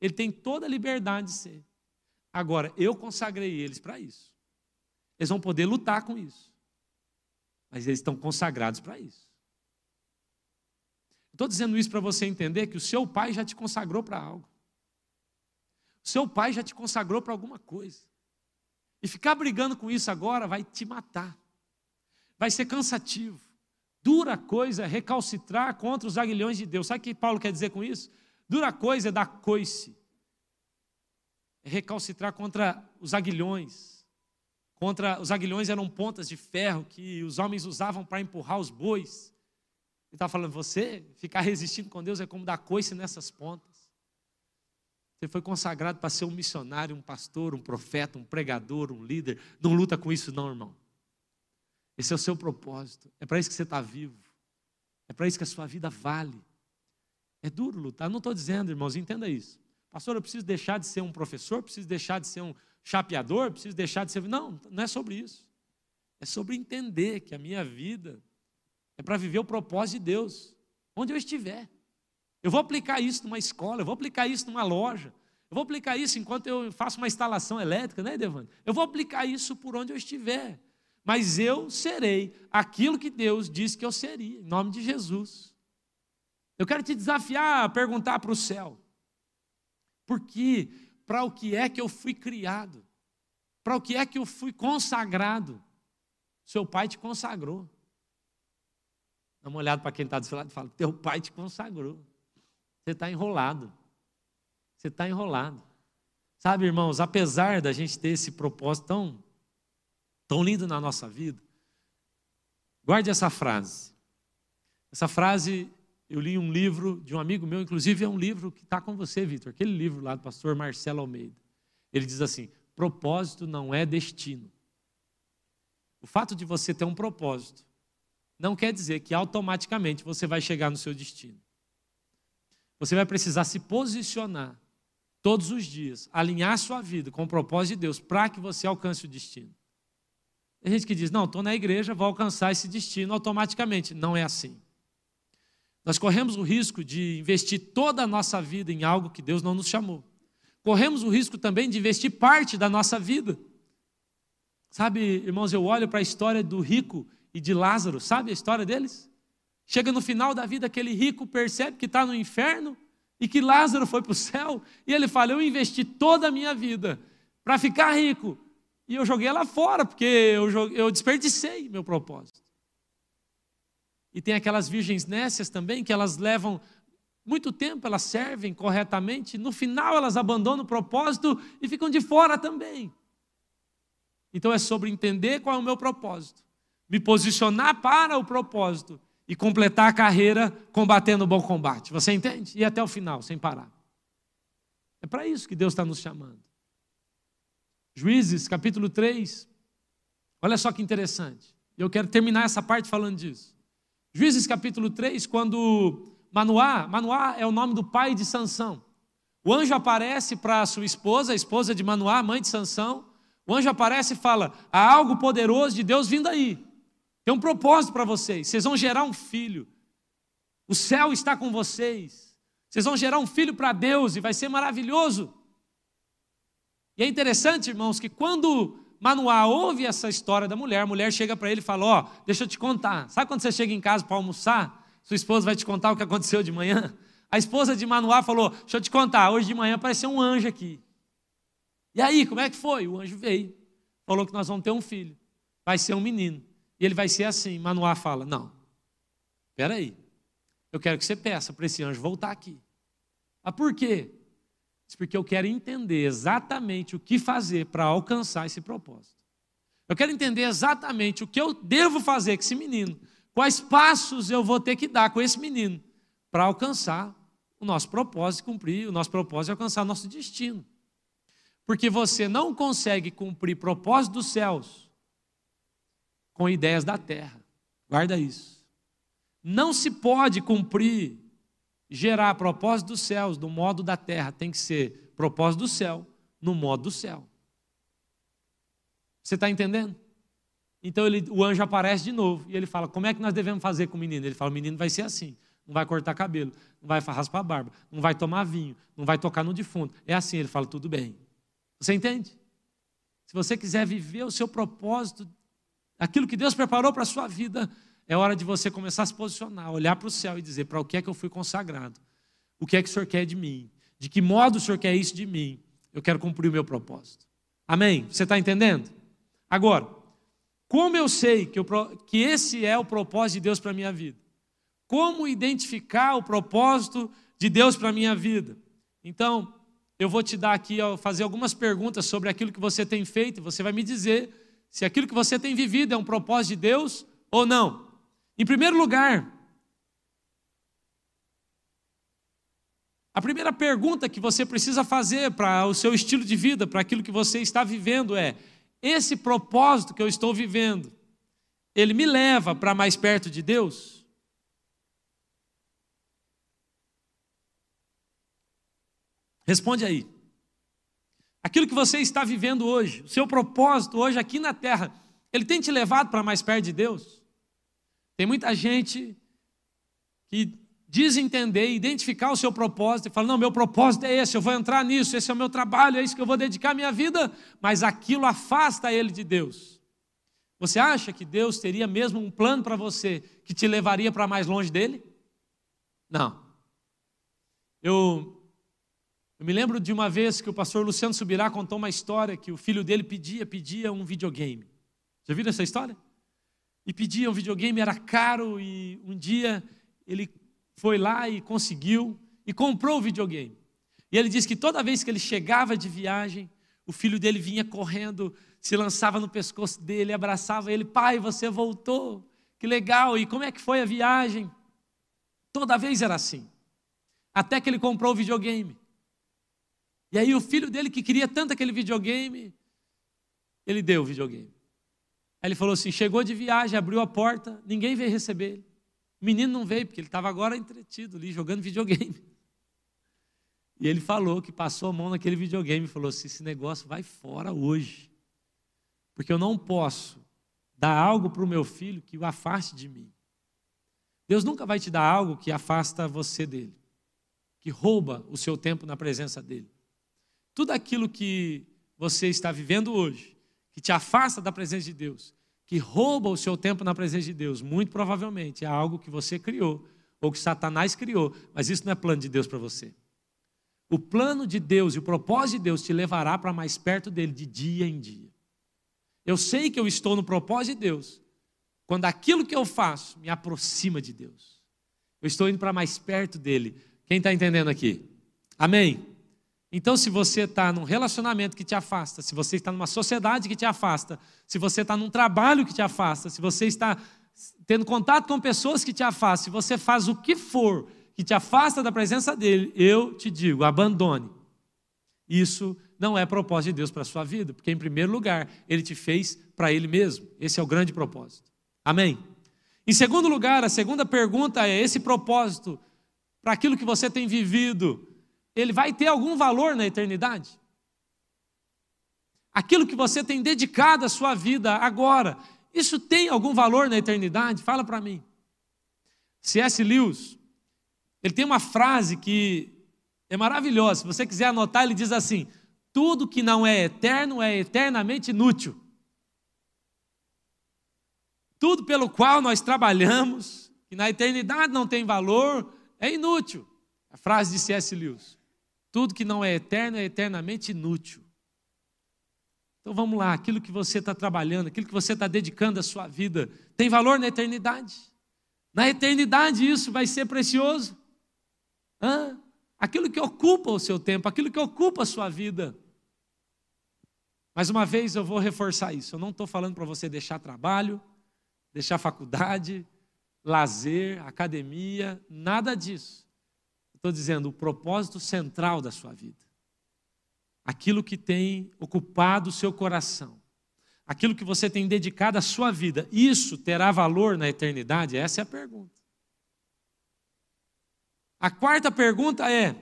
Speaker 1: Ele tem toda a liberdade de ser. Agora, eu consagrei eles para isso. Eles vão poder lutar com isso. Mas eles estão consagrados para isso. Estou dizendo isso para você entender que o seu pai já te consagrou para algo. O seu pai já te consagrou para alguma coisa. E ficar brigando com isso agora vai te matar vai ser cansativo. Dura coisa é recalcitrar contra os aguilhões de Deus. Sabe o que Paulo quer dizer com isso? Dura coisa é dar coice. É recalcitrar contra os aguilhões. Contra os aguilhões eram pontas de ferro que os homens usavam para empurrar os bois. Ele está falando, você ficar resistindo com Deus é como dar coice nessas pontas. Você foi consagrado para ser um missionário, um pastor, um profeta, um pregador, um líder. Não luta com isso, não, irmão. Esse é o seu propósito. É para isso que você está vivo. É para isso que a sua vida vale. É duro lutar. Não estou dizendo, irmãos, entenda isso. Pastor, eu preciso deixar de ser um professor, preciso deixar de ser um chapeador, preciso deixar de ser. Não, não é sobre isso. É sobre entender que a minha vida é para viver o propósito de Deus, onde eu estiver. Eu vou aplicar isso numa escola, eu vou aplicar isso numa loja, eu vou aplicar isso enquanto eu faço uma instalação elétrica, né, Devante? Eu vou aplicar isso por onde eu estiver. Mas eu serei aquilo que Deus disse que eu seria, em nome de Jesus. Eu quero te desafiar a perguntar para o céu. Porque para o que é que eu fui criado? Para o que é que eu fui consagrado? Seu pai te consagrou. Dá uma olhada para quem está do seu lado e fala: Teu pai te consagrou. Você está enrolado. Você está enrolado. Sabe, irmãos, apesar da gente ter esse propósito tão, tão lindo na nossa vida, guarde essa frase. Essa frase eu li um livro de um amigo meu, inclusive é um livro que está com você, Vitor, aquele livro lá do pastor Marcelo Almeida. Ele diz assim: propósito não é destino. O fato de você ter um propósito não quer dizer que automaticamente você vai chegar no seu destino. Você vai precisar se posicionar todos os dias, alinhar sua vida com o propósito de Deus para que você alcance o destino. Tem gente que diz: não, estou na igreja, vou alcançar esse destino automaticamente. Não é assim. Nós corremos o risco de investir toda a nossa vida em algo que Deus não nos chamou. Corremos o risco também de investir parte da nossa vida. Sabe, irmãos, eu olho para a história do rico e de Lázaro, sabe a história deles? Chega no final da vida, aquele rico percebe que está no inferno e que Lázaro foi para o céu, e ele fala: Eu investi toda a minha vida para ficar rico, e eu joguei ela fora, porque eu, joguei, eu desperdicei meu propósito. E tem aquelas virgens nécias também, que elas levam muito tempo, elas servem corretamente, no final elas abandonam o propósito e ficam de fora também. Então é sobre entender qual é o meu propósito, me posicionar para o propósito e completar a carreira combatendo o bom combate. Você entende? E até o final, sem parar. É para isso que Deus está nos chamando. Juízes, capítulo 3. Olha só que interessante. Eu quero terminar essa parte falando disso. Juízes, capítulo 3, quando Manoá, Manoá é o nome do pai de Sansão. O anjo aparece para sua esposa, a esposa de Manoá, mãe de Sansão. O anjo aparece e fala: há algo poderoso de Deus vindo aí. Tem um propósito para vocês. Vocês vão gerar um filho. O céu está com vocês. Vocês vão gerar um filho para Deus e vai ser maravilhoso. E é interessante, irmãos, que quando Manoá ouve essa história da mulher, a mulher chega para ele e fala: Ó, oh, deixa eu te contar. Sabe quando você chega em casa para almoçar? Sua esposa vai te contar o que aconteceu de manhã? A esposa de Manoá falou: Deixa eu te contar, hoje de manhã apareceu um anjo aqui. E aí, como é que foi? O anjo veio, falou que nós vamos ter um filho, vai ser um menino. E ele vai ser assim. Manoá fala: Não, espera aí. Eu quero que você peça para esse anjo voltar aqui. Ah, por quê? Porque eu quero entender exatamente o que fazer para alcançar esse propósito. Eu quero entender exatamente o que eu devo fazer com esse menino. Quais passos eu vou ter que dar com esse menino para alcançar o nosso propósito, cumprir o nosso propósito e alcançar o nosso destino. Porque você não consegue cumprir propósito dos céus com ideias da terra. Guarda isso. Não se pode cumprir, gerar propósito dos céus do modo da terra. Tem que ser propósito do céu no modo do céu. Você está entendendo? Então ele, o anjo aparece de novo e ele fala: Como é que nós devemos fazer com o menino? Ele fala: O menino vai ser assim. Não vai cortar cabelo, não vai raspar a barba, não vai tomar vinho, não vai tocar no defunto. É assim. Ele fala: Tudo bem. Você entende? Se você quiser viver o seu propósito aquilo que Deus preparou para a sua vida, é hora de você começar a se posicionar, olhar para o céu e dizer: para o que é que eu fui consagrado? O que é que o Senhor quer de mim? De que modo o Senhor quer isso de mim? Eu quero cumprir o meu propósito. Amém? Você está entendendo? Agora, como eu sei que, eu, que esse é o propósito de Deus para a minha vida? Como identificar o propósito de Deus para a minha vida? Então, eu vou te dar aqui, fazer algumas perguntas sobre aquilo que você tem feito, e você vai me dizer se aquilo que você tem vivido é um propósito de Deus ou não. Em primeiro lugar, A primeira pergunta que você precisa fazer para o seu estilo de vida, para aquilo que você está vivendo é: esse propósito que eu estou vivendo, ele me leva para mais perto de Deus? Responde aí. Aquilo que você está vivendo hoje, o seu propósito hoje aqui na terra, ele tem te levado para mais perto de Deus? Tem muita gente que diz entender, identificar o seu propósito e fala: não, meu propósito é esse, eu vou entrar nisso, esse é o meu trabalho, é isso que eu vou dedicar minha vida, mas aquilo afasta ele de Deus. Você acha que Deus teria mesmo um plano para você que te levaria para mais longe dele? Não. Eu eu me lembro de uma vez que o pastor Luciano Subirá contou uma história que o filho dele pedia, pedia um videogame. Já viram essa história? E pedia um videogame, era caro, e um dia ele foi lá e conseguiu, e comprou o videogame. E ele disse que toda vez que ele chegava de viagem, o filho dele vinha correndo, se lançava no pescoço dele, abraçava ele, pai, você voltou, que legal, e como é que foi a viagem? Toda vez era assim. Até que ele comprou o videogame. E aí o filho dele, que queria tanto aquele videogame, ele deu o videogame. Aí ele falou assim: chegou de viagem, abriu a porta, ninguém veio receber ele. O menino não veio, porque ele estava agora entretido ali, jogando videogame. E ele falou que passou a mão naquele videogame e falou assim: esse negócio vai fora hoje. Porque eu não posso dar algo para o meu filho que o afaste de mim. Deus nunca vai te dar algo que afasta você dele, que rouba o seu tempo na presença dele. Tudo aquilo que você está vivendo hoje, que te afasta da presença de Deus, que rouba o seu tempo na presença de Deus, muito provavelmente é algo que você criou ou que Satanás criou, mas isso não é plano de Deus para você. O plano de Deus e o propósito de Deus te levará para mais perto dele de dia em dia. Eu sei que eu estou no propósito de Deus quando aquilo que eu faço me aproxima de Deus. Eu estou indo para mais perto dele. Quem está entendendo aqui? Amém? Então, se você está num relacionamento que te afasta, se você está numa sociedade que te afasta, se você está num trabalho que te afasta, se você está tendo contato com pessoas que te afastam, se você faz o que for que te afasta da presença dele, eu te digo, abandone. Isso não é propósito de Deus para a sua vida, porque, em primeiro lugar, ele te fez para ele mesmo. Esse é o grande propósito. Amém? Em segundo lugar, a segunda pergunta é: esse propósito, para aquilo que você tem vivido, ele vai ter algum valor na eternidade? Aquilo que você tem dedicado a sua vida agora, isso tem algum valor na eternidade? Fala para mim. C.S. Lewis, ele tem uma frase que é maravilhosa. Se você quiser anotar, ele diz assim: tudo que não é eterno é eternamente inútil. Tudo pelo qual nós trabalhamos, que na eternidade não tem valor, é inútil. A frase de C.S. Lewis. Tudo que não é eterno é eternamente inútil. Então vamos lá, aquilo que você está trabalhando, aquilo que você está dedicando a sua vida, tem valor na eternidade. Na eternidade isso vai ser precioso. Hã? Aquilo que ocupa o seu tempo, aquilo que ocupa a sua vida. Mais uma vez eu vou reforçar isso. Eu não estou falando para você deixar trabalho, deixar faculdade, lazer, academia, nada disso. Estou dizendo o propósito central da sua vida. Aquilo que tem ocupado o seu coração. Aquilo que você tem dedicado a sua vida. Isso terá valor na eternidade? Essa é a pergunta. A quarta pergunta é,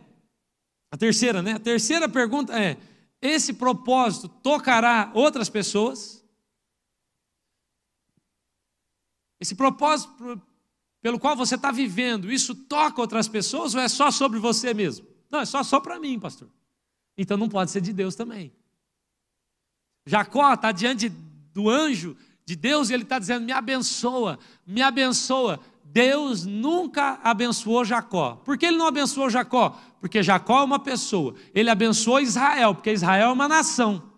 Speaker 1: a terceira, né? A terceira pergunta é: esse propósito tocará outras pessoas? Esse propósito pelo qual você está vivendo, isso toca outras pessoas ou é só sobre você mesmo? Não, é só, só para mim, pastor. Então não pode ser de Deus também. Jacó está diante do anjo de Deus e ele está dizendo: me abençoa, me abençoa. Deus nunca abençoou Jacó. Por que ele não abençoou Jacó? Porque Jacó é uma pessoa. Ele abençoou Israel, porque Israel é uma nação.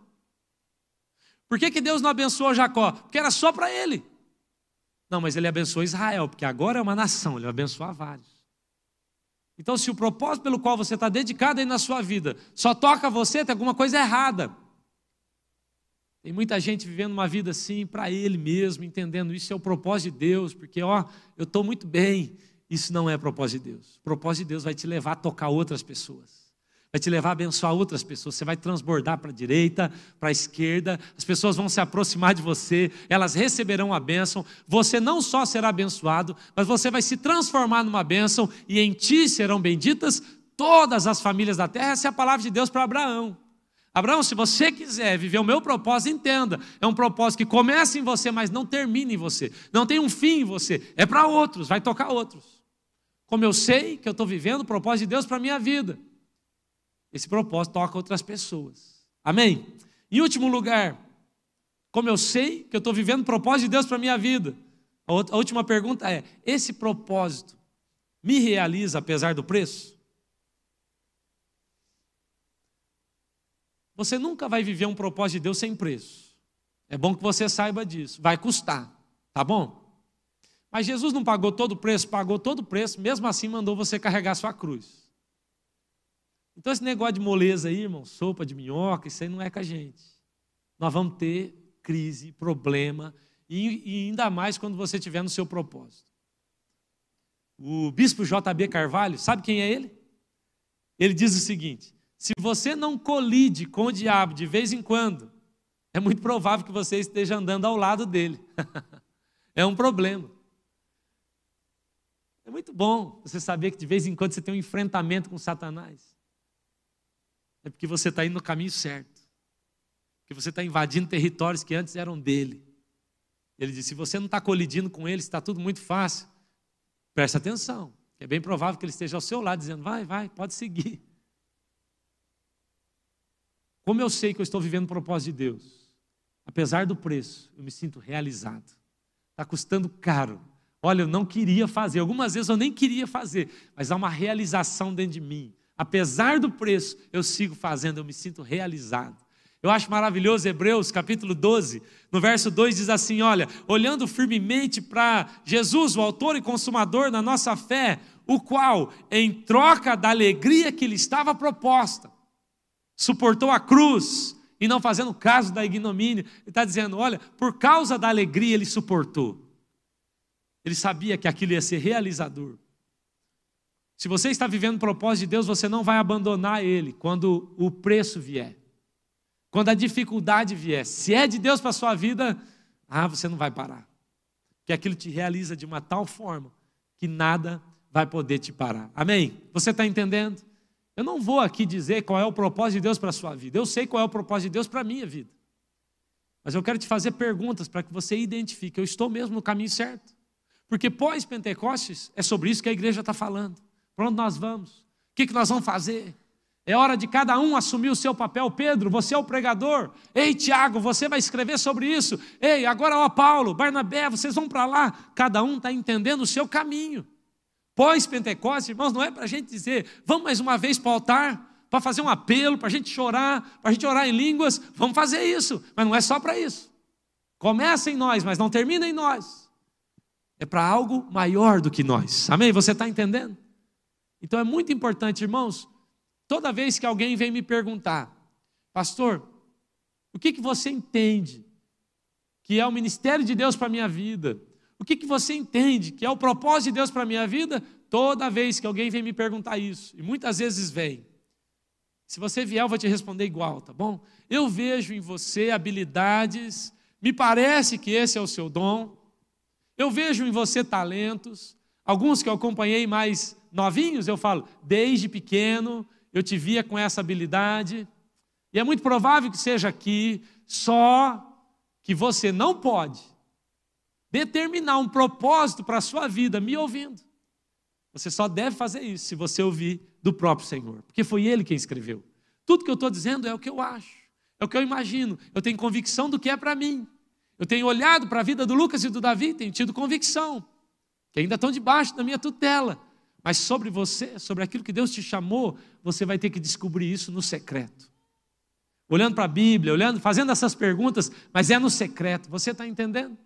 Speaker 1: Por que, que Deus não abençoou Jacó? Porque era só para ele. Não, mas ele abençoou Israel, porque agora é uma nação, ele vai abençoar vários. Então, se o propósito pelo qual você está dedicado aí na sua vida só toca você, tem alguma coisa errada. Tem muita gente vivendo uma vida assim para ele mesmo, entendendo isso é o propósito de Deus, porque ó, eu estou muito bem, Isso não é propósito de Deus. O propósito de Deus vai te levar a tocar outras pessoas. Vai te levar a abençoar outras pessoas. Você vai transbordar para a direita, para a esquerda. As pessoas vão se aproximar de você. Elas receberão a bênção. Você não só será abençoado, mas você vai se transformar numa bênção. E em ti serão benditas todas as famílias da terra. Essa é a palavra de Deus para Abraão. Abraão, se você quiser viver o meu propósito, entenda. É um propósito que começa em você, mas não termina em você. Não tem um fim em você. É para outros, vai tocar outros. Como eu sei que eu estou vivendo o propósito de Deus para a minha vida. Esse propósito toca outras pessoas. Amém? Em último lugar, como eu sei que eu estou vivendo o propósito de Deus para a minha vida. A última pergunta é: esse propósito me realiza apesar do preço? Você nunca vai viver um propósito de Deus sem preço. É bom que você saiba disso. Vai custar, tá bom? Mas Jesus não pagou todo o preço, pagou todo o preço, mesmo assim mandou você carregar sua cruz. Então esse negócio de moleza aí, irmão, sopa de minhoca, isso aí não é com a gente. Nós vamos ter crise, problema, e, e ainda mais quando você estiver no seu propósito. O bispo JB Carvalho, sabe quem é ele? Ele diz o seguinte: se você não colide com o diabo de vez em quando, é muito provável que você esteja andando ao lado dele. é um problema. É muito bom você saber que de vez em quando você tem um enfrentamento com Satanás. É porque você está indo no caminho certo. Que você está invadindo territórios que antes eram dele. Ele disse: se você não está colidindo com ele, está tudo muito fácil, preste atenção. É bem provável que ele esteja ao seu lado, dizendo: vai, vai, pode seguir. Como eu sei que eu estou vivendo o propósito de Deus, apesar do preço, eu me sinto realizado. Está custando caro. Olha, eu não queria fazer, algumas vezes eu nem queria fazer, mas há uma realização dentro de mim. Apesar do preço, eu sigo fazendo, eu me sinto realizado. Eu acho maravilhoso Hebreus capítulo 12, no verso 2 diz assim: Olha, olhando firmemente para Jesus, o autor e consumador da nossa fé, o qual, em troca da alegria que lhe estava proposta, suportou a cruz e não fazendo caso da ignomínia. Ele está dizendo: olha, por causa da alegria ele suportou. Ele sabia que aquilo ia ser realizador. Se você está vivendo o propósito de Deus, você não vai abandonar ele quando o preço vier. Quando a dificuldade vier. Se é de Deus para a sua vida, ah, você não vai parar. Porque aquilo te realiza de uma tal forma que nada vai poder te parar. Amém? Você está entendendo? Eu não vou aqui dizer qual é o propósito de Deus para a sua vida. Eu sei qual é o propósito de Deus para a minha vida. Mas eu quero te fazer perguntas para que você identifique. Eu estou mesmo no caminho certo. Porque pós-Pentecostes é sobre isso que a igreja está falando. Para onde nós vamos? O que, que nós vamos fazer? É hora de cada um assumir o seu papel. Pedro, você é o pregador. Ei, Tiago, você vai escrever sobre isso. Ei, agora, ó, Paulo, Barnabé, vocês vão para lá. Cada um está entendendo o seu caminho. Pós-Pentecostes, irmãos, não é para a gente dizer, vamos mais uma vez para o altar, para fazer um apelo, para a gente chorar, para a gente orar em línguas, vamos fazer isso, mas não é só para isso. Começa em nós, mas não termina em nós. É para algo maior do que nós. Amém? Você está entendendo? Então é muito importante, irmãos, toda vez que alguém vem me perguntar, pastor, o que, que você entende que é o ministério de Deus para a minha vida? O que, que você entende que é o propósito de Deus para a minha vida? Toda vez que alguém vem me perguntar isso, e muitas vezes vem, se você vier, eu vou te responder igual, tá bom? Eu vejo em você habilidades, me parece que esse é o seu dom, eu vejo em você talentos, alguns que eu acompanhei mais novinhos, eu falo, desde pequeno eu te via com essa habilidade, e é muito provável que seja aqui, só que você não pode determinar um propósito para a sua vida me ouvindo. Você só deve fazer isso se você ouvir do próprio Senhor, porque foi Ele quem escreveu. Tudo que eu estou dizendo é o que eu acho, é o que eu imagino, eu tenho convicção do que é para mim. Eu tenho olhado para a vida do Lucas e do Davi, tenho tido convicção, que ainda estão debaixo da minha tutela. Mas sobre você, sobre aquilo que Deus te chamou, você vai ter que descobrir isso no secreto. Olhando para a Bíblia, olhando, fazendo essas perguntas, mas é no secreto. Você está entendendo?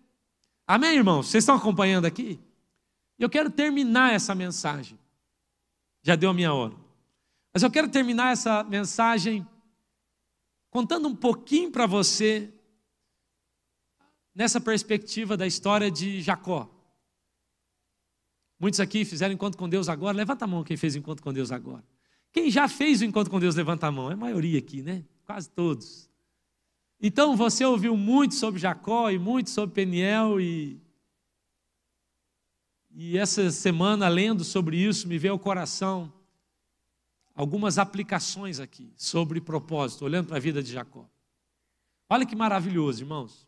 Speaker 1: Amém, irmãos? Vocês estão acompanhando aqui? Eu quero terminar essa mensagem. Já deu a minha hora. Mas eu quero terminar essa mensagem contando um pouquinho para você nessa perspectiva da história de Jacó. Muitos aqui fizeram encontro com Deus agora. Levanta a mão quem fez encontro com Deus agora. Quem já fez o encontro com Deus, levanta a mão. É a maioria aqui, né? Quase todos. Então você ouviu muito sobre Jacó e muito sobre Peniel e e essa semana lendo sobre isso me veio ao coração algumas aplicações aqui sobre propósito, olhando para a vida de Jacó. Olha que maravilhoso, irmãos.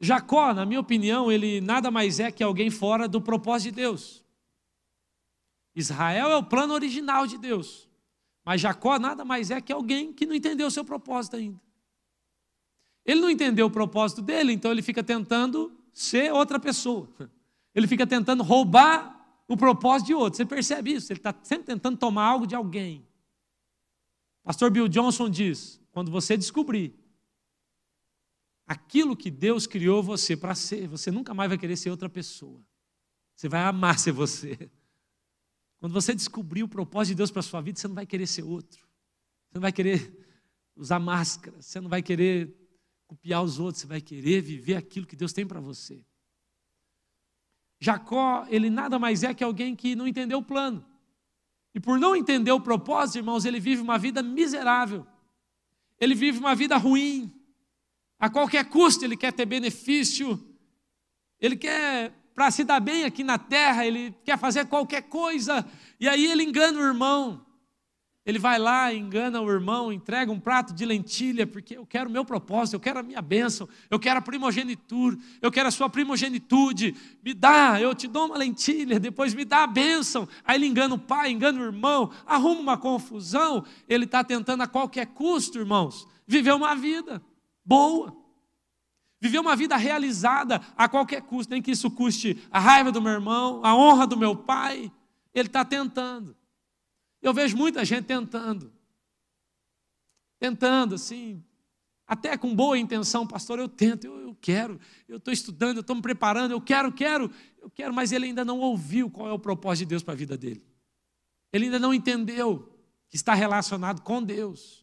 Speaker 1: Jacó, na minha opinião, ele nada mais é que alguém fora do propósito de Deus. Israel é o plano original de Deus. Mas Jacó nada mais é que alguém que não entendeu o seu propósito ainda. Ele não entendeu o propósito dele, então ele fica tentando ser outra pessoa. Ele fica tentando roubar o propósito de outro. Você percebe isso? Ele está sempre tentando tomar algo de alguém. Pastor Bill Johnson diz: quando você descobrir aquilo que Deus criou você para ser, você nunca mais vai querer ser outra pessoa. Você vai amar ser você. Quando você descobrir o propósito de Deus para a sua vida, você não vai querer ser outro. Você não vai querer usar máscara, você não vai querer copiar os outros, você vai querer viver aquilo que Deus tem para você. Jacó, ele nada mais é que alguém que não entendeu o plano. E por não entender o propósito, irmãos, ele vive uma vida miserável. Ele vive uma vida ruim. A qualquer custo ele quer ter benefício. Ele quer para se dar bem aqui na terra, ele quer fazer qualquer coisa. E aí ele engana o irmão. Ele vai lá, engana o irmão, entrega um prato de lentilha, porque eu quero o meu propósito, eu quero a minha bênção, eu quero a primogenitura, eu quero a sua primogenitude. Me dá, eu te dou uma lentilha, depois me dá a bênção. Aí ele engana o pai, engana o irmão, arruma uma confusão. Ele está tentando a qualquer custo, irmãos, viver uma vida boa. Viver uma vida realizada a qualquer custo, nem que isso custe a raiva do meu irmão, a honra do meu pai. Ele está tentando. Eu vejo muita gente tentando. Tentando, assim, até com boa intenção, pastor, eu tento, eu, eu quero, eu estou estudando, eu estou me preparando, eu quero, quero, eu quero, mas ele ainda não ouviu qual é o propósito de Deus para a vida dele. Ele ainda não entendeu que está relacionado com Deus.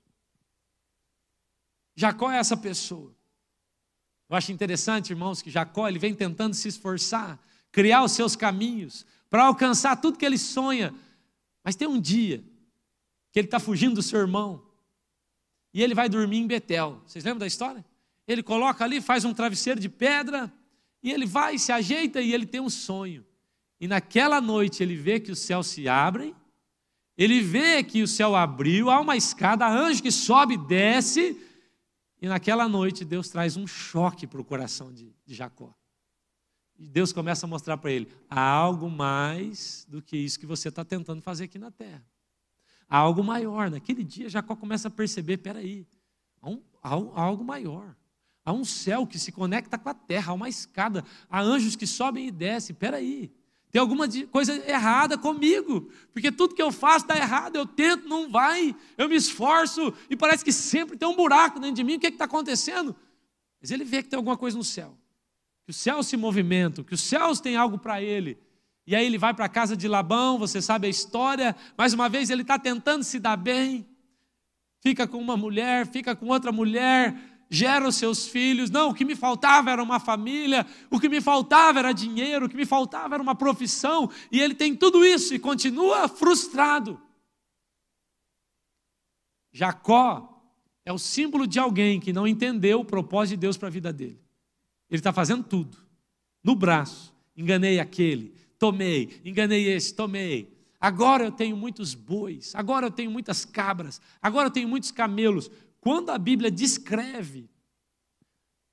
Speaker 1: Jacó é essa pessoa. Eu acho interessante, irmãos, que Jacó ele vem tentando se esforçar, criar os seus caminhos, para alcançar tudo que ele sonha, mas tem um dia que ele está fugindo do seu irmão e ele vai dormir em Betel. Vocês lembram da história? Ele coloca ali, faz um travesseiro de pedra e ele vai, se ajeita e ele tem um sonho. E naquela noite ele vê que os céus se abrem, ele vê que o céu abriu, há uma escada, anjo que sobe e desce, e naquela noite Deus traz um choque para o coração de, de Jacó. E Deus começa a mostrar para ele: há algo mais do que isso que você está tentando fazer aqui na terra. Há algo maior. Naquele dia, Jacó começa a perceber: peraí, há, um, há, há algo maior. Há um céu que se conecta com a terra, há uma escada, há anjos que sobem e descem. Peraí, tem alguma coisa errada comigo, porque tudo que eu faço dá errado, eu tento, não vai, eu me esforço e parece que sempre tem um buraco dentro de mim, o que é está acontecendo? Mas ele vê que tem alguma coisa no céu que os céus se movimentam, que os céus têm algo para ele. E aí ele vai para a casa de Labão, você sabe a história, mais uma vez ele está tentando se dar bem, fica com uma mulher, fica com outra mulher, gera os seus filhos. Não, o que me faltava era uma família, o que me faltava era dinheiro, o que me faltava era uma profissão, e ele tem tudo isso e continua frustrado. Jacó é o símbolo de alguém que não entendeu o propósito de Deus para a vida dele. Ele está fazendo tudo. No braço, enganei aquele, tomei, enganei esse, tomei. Agora eu tenho muitos bois, agora eu tenho muitas cabras, agora eu tenho muitos camelos. Quando a Bíblia descreve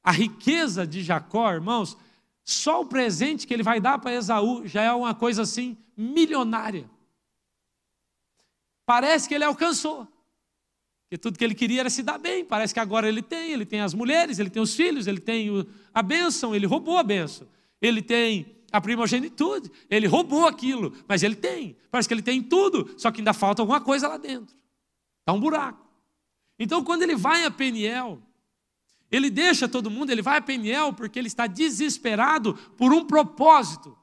Speaker 1: a riqueza de Jacó, irmãos, só o presente que ele vai dar para Esaú já é uma coisa assim milionária. Parece que ele alcançou. Porque tudo que ele queria era se dar bem. Parece que agora ele tem, ele tem as mulheres, ele tem os filhos, ele tem a bênção, ele roubou a bênção. Ele tem a primogenitude, ele roubou aquilo, mas ele tem. Parece que ele tem tudo, só que ainda falta alguma coisa lá dentro. Está um buraco. Então, quando ele vai a Peniel, ele deixa todo mundo, ele vai a Peniel porque ele está desesperado por um propósito.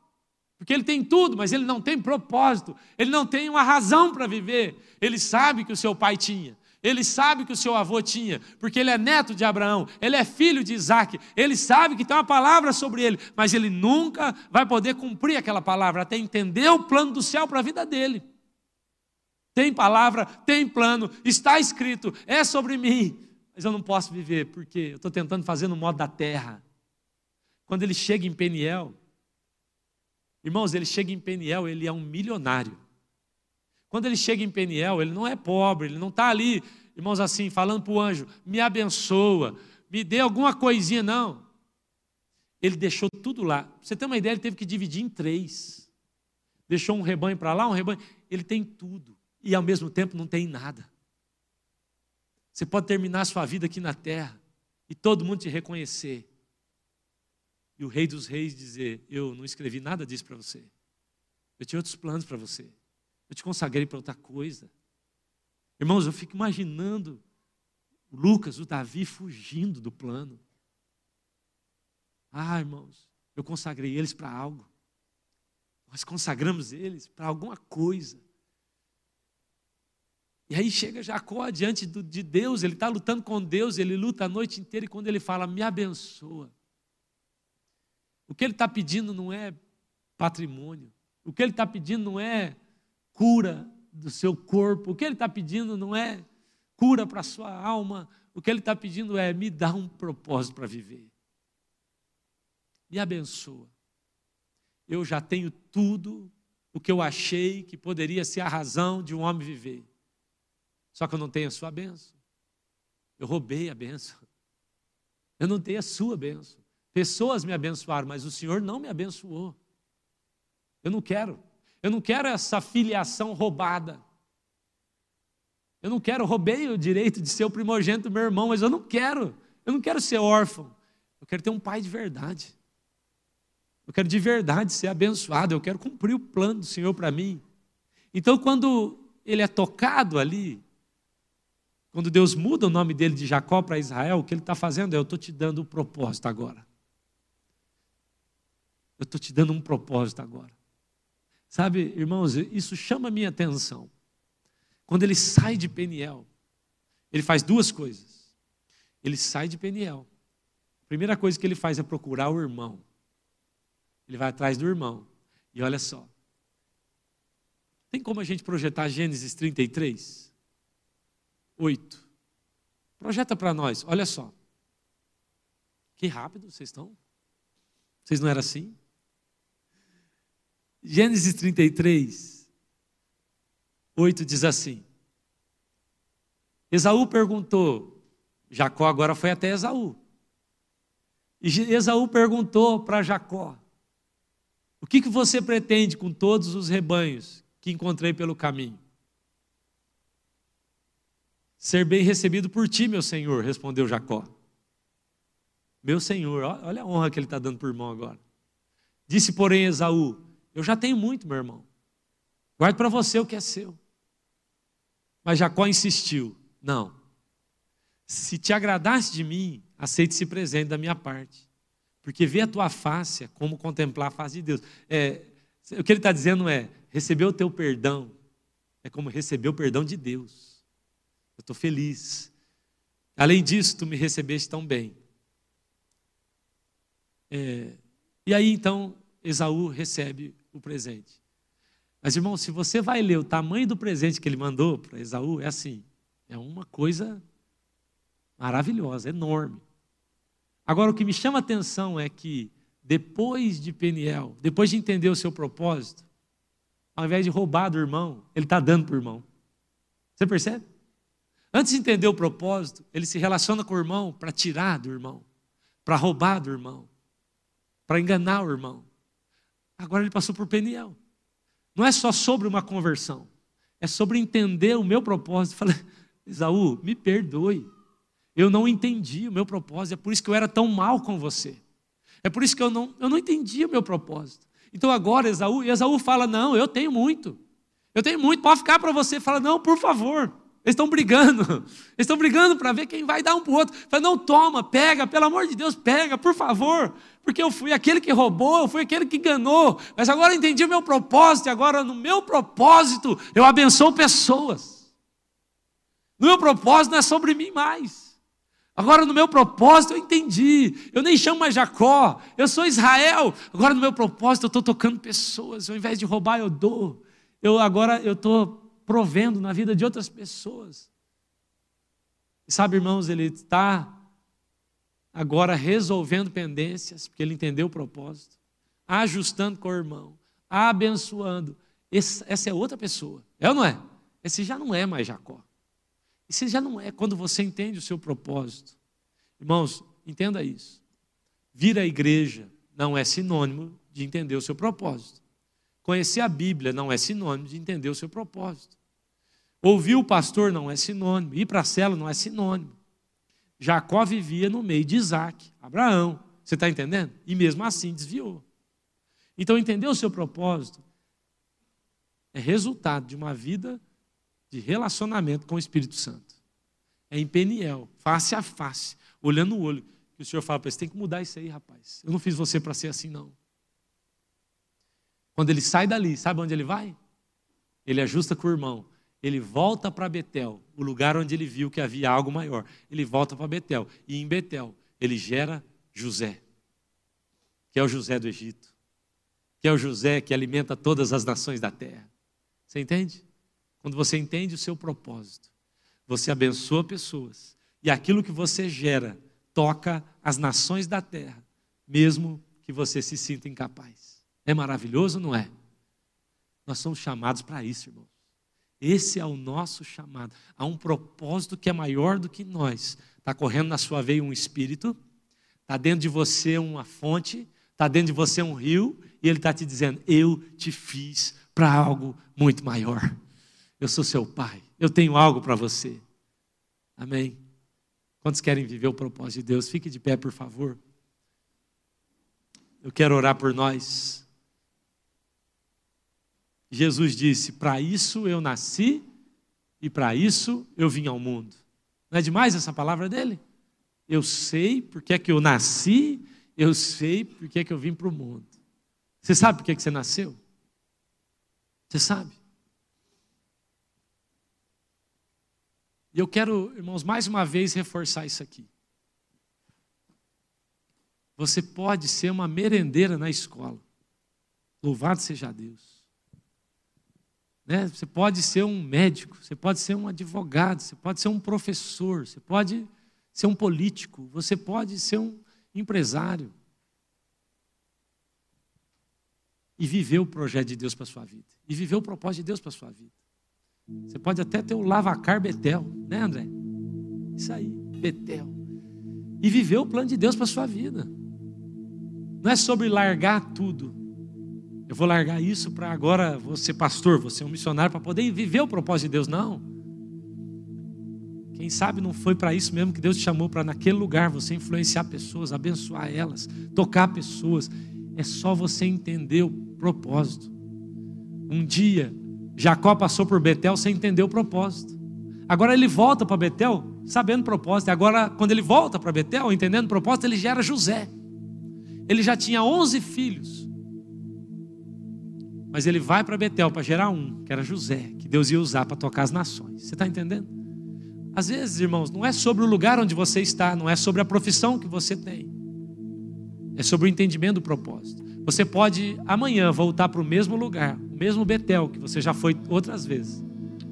Speaker 1: Porque ele tem tudo, mas ele não tem propósito, ele não tem uma razão para viver. Ele sabe que o seu pai tinha, Ele sabe que o seu avô tinha, porque ele é neto de Abraão, ele é filho de Isaac, ele sabe que tem uma palavra sobre ele, mas ele nunca vai poder cumprir aquela palavra, até entender o plano do céu para a vida dele. Tem palavra, tem plano, está escrito, é sobre mim, mas eu não posso viver, porque eu estou tentando fazer no modo da terra. Quando ele chega em Peniel, irmãos, ele chega em Peniel, ele é um milionário. Quando ele chega em Peniel, ele não é pobre, ele não está ali, irmãos, assim, falando para o anjo: me abençoa, me dê alguma coisinha, não. Ele deixou tudo lá. Pra você ter uma ideia, ele teve que dividir em três. Deixou um rebanho para lá, um rebanho. Ele tem tudo e ao mesmo tempo não tem nada. Você pode terminar a sua vida aqui na terra e todo mundo te reconhecer. E o Rei dos Reis dizer: Eu não escrevi nada disso para você. Eu tinha outros planos para você. Eu te consagrei para outra coisa. Irmãos, eu fico imaginando o Lucas, o Davi fugindo do plano. Ah, irmãos, eu consagrei eles para algo. Nós consagramos eles para alguma coisa. E aí chega Jacó diante de Deus, ele está lutando com Deus, ele luta a noite inteira, e quando ele fala, me abençoa. O que ele está pedindo não é patrimônio, o que ele está pedindo não é cura do seu corpo. O que ele está pedindo não é cura para a sua alma. O que ele está pedindo é me dá um propósito para viver. Me abençoa. Eu já tenho tudo o que eu achei que poderia ser a razão de um homem viver. Só que eu não tenho a sua benção. Eu roubei a benção. Eu não tenho a sua benção. Pessoas me abençoaram, mas o Senhor não me abençoou. Eu não quero. Eu não quero essa filiação roubada. Eu não quero, roubei o direito de ser o primogênito do meu irmão, mas eu não quero. Eu não quero ser órfão. Eu quero ter um pai de verdade. Eu quero de verdade ser abençoado. Eu quero cumprir o plano do Senhor para mim. Então, quando ele é tocado ali, quando Deus muda o nome dele de Jacó para Israel, o que ele está fazendo é: eu estou te dando um propósito agora. Eu estou te dando um propósito agora. Sabe, irmãos, isso chama a minha atenção. Quando ele sai de Peniel, ele faz duas coisas. Ele sai de Peniel. A primeira coisa que ele faz é procurar o irmão. Ele vai atrás do irmão. E olha só. Tem como a gente projetar Gênesis 33? 8. Projeta para nós, olha só. Que rápido vocês estão. Vocês não eram assim? Gênesis 33, 8 diz assim: Esaú perguntou, Jacó agora foi até Esaú. E Esaú perguntou para Jacó: O que, que você pretende com todos os rebanhos que encontrei pelo caminho? Ser bem recebido por ti, meu senhor, respondeu Jacó. Meu senhor, olha a honra que ele está dando por irmão agora. Disse, porém, Esaú: eu já tenho muito, meu irmão. Guarde para você o que é seu. Mas Jacó insistiu: Não. Se te agradasse de mim, aceite esse presente da minha parte. Porque ver a tua face é como contemplar a face de Deus. É, o que ele está dizendo é: receber o teu perdão é como receber o perdão de Deus. Eu estou feliz. Além disso, tu me recebeste tão bem. É, e aí então Esaú recebe o presente. Mas, irmão, se você vai ler o tamanho do presente que ele mandou para Esaú, é assim: é uma coisa maravilhosa, enorme. Agora, o que me chama a atenção é que, depois de Peniel, depois de entender o seu propósito, ao invés de roubar do irmão, ele está dando para o irmão. Você percebe? Antes de entender o propósito, ele se relaciona com o irmão para tirar do irmão, para roubar do irmão, para enganar o irmão. Agora ele passou por Peniel. Não é só sobre uma conversão, é sobre entender o meu propósito. Falei, Isaú, me perdoe. Eu não entendi o meu propósito, é por isso que eu era tão mal com você. É por isso que eu não, eu não entendi o meu propósito. Então agora Esaú, Esaú fala: Não, eu tenho muito. Eu tenho muito, pode ficar para você. Fala: Não, por favor. Eles estão brigando. Eles estão brigando para ver quem vai dar um para o outro. Fala, não, toma, pega, pelo amor de Deus, pega, por favor. Porque eu fui aquele que roubou, eu fui aquele que enganou. Mas agora eu entendi o meu propósito, e agora no meu propósito eu abençoo pessoas. No meu propósito não é sobre mim mais. Agora no meu propósito eu entendi. Eu nem chamo mais Jacó. Eu sou Israel. Agora no meu propósito eu estou tocando pessoas. Ao invés de roubar, eu dou. Eu agora eu estou provendo na vida de outras pessoas. E sabe, irmãos, ele está agora resolvendo pendências, porque ele entendeu o propósito, ajustando com o irmão, abençoando. Esse, essa é outra pessoa. É ou não é? Esse já não é mais Jacó. Esse já não é quando você entende o seu propósito. Irmãos, entenda isso. Vir à igreja não é sinônimo de entender o seu propósito. Conhecer a Bíblia não é sinônimo de entender o seu propósito. Ouvir o pastor não é sinônimo. Ir para a cela não é sinônimo. Jacó vivia no meio de Isaac, Abraão. Você está entendendo? E mesmo assim desviou. Então, entender o seu propósito é resultado de uma vida de relacionamento com o Espírito Santo. É em Peniel, face a face, olhando no olho, que o Senhor fala para ele: tem que mudar isso aí, rapaz. Eu não fiz você para ser assim, não. Quando ele sai dali, sabe onde ele vai? Ele ajusta com o irmão ele volta para Betel, o lugar onde ele viu que havia algo maior. Ele volta para Betel. E em Betel, ele gera José, que é o José do Egito, que é o José que alimenta todas as nações da terra. Você entende? Quando você entende o seu propósito, você abençoa pessoas. E aquilo que você gera toca as nações da terra, mesmo que você se sinta incapaz. É maravilhoso, não é? Nós somos chamados para isso, irmão. Esse é o nosso chamado. Há um propósito que é maior do que nós. Está correndo na sua veia um espírito, está dentro de você uma fonte, está dentro de você um rio, e ele está te dizendo: Eu te fiz para algo muito maior. Eu sou seu pai, eu tenho algo para você. Amém? Quantos querem viver o propósito de Deus? Fique de pé, por favor. Eu quero orar por nós. Jesus disse: Para isso eu nasci e para isso eu vim ao mundo. Não é demais essa palavra dele? Eu sei porque é que eu nasci, eu sei porque é que eu vim para o mundo. Você sabe por que, é que você nasceu? Você sabe? E eu quero, irmãos, mais uma vez reforçar isso aqui. Você pode ser uma merendeira na escola. Louvado seja Deus. Né? Você pode ser um médico, você pode ser um advogado, você pode ser um professor, você pode ser um político, você pode ser um empresário. E viver o projeto de Deus para a sua vida. E viver o propósito de Deus para a sua vida. Você pode até ter o lavacar Betel, né, André? Isso aí, Betel. E viver o plano de Deus para a sua vida. Não é sobre largar tudo, eu vou largar isso para agora você pastor, você um missionário, para poder viver o propósito de Deus. Não. Quem sabe não foi para isso mesmo que Deus te chamou, para naquele lugar você influenciar pessoas, abençoar elas, tocar pessoas. É só você entender o propósito. Um dia, Jacó passou por Betel sem entender o propósito. Agora ele volta para Betel sabendo o propósito. Agora, quando ele volta para Betel, entendendo o propósito, ele gera José. Ele já tinha 11 filhos. Mas ele vai para Betel para gerar um, que era José, que Deus ia usar para tocar as nações. Você está entendendo? Às vezes, irmãos, não é sobre o lugar onde você está, não é sobre a profissão que você tem. É sobre o entendimento do propósito. Você pode amanhã voltar para o mesmo lugar, o mesmo Betel que você já foi outras vezes,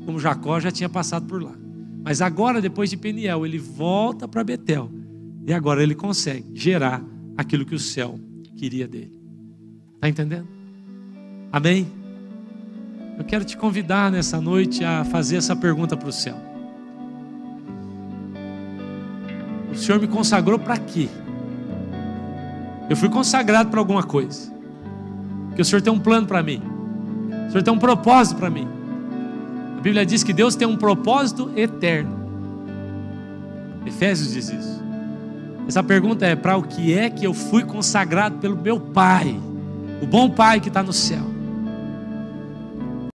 Speaker 1: como Jacó já tinha passado por lá. Mas agora, depois de Peniel, ele volta para Betel e agora ele consegue gerar aquilo que o céu queria dele. Está entendendo? Amém? Eu quero te convidar nessa noite a fazer essa pergunta para o céu. O Senhor me consagrou para quê? Eu fui consagrado para alguma coisa. Porque o Senhor tem um plano para mim. O Senhor tem um propósito para mim. A Bíblia diz que Deus tem um propósito eterno. Efésios diz isso. Essa pergunta é: para o que é que eu fui consagrado pelo meu Pai? O bom Pai que está no céu.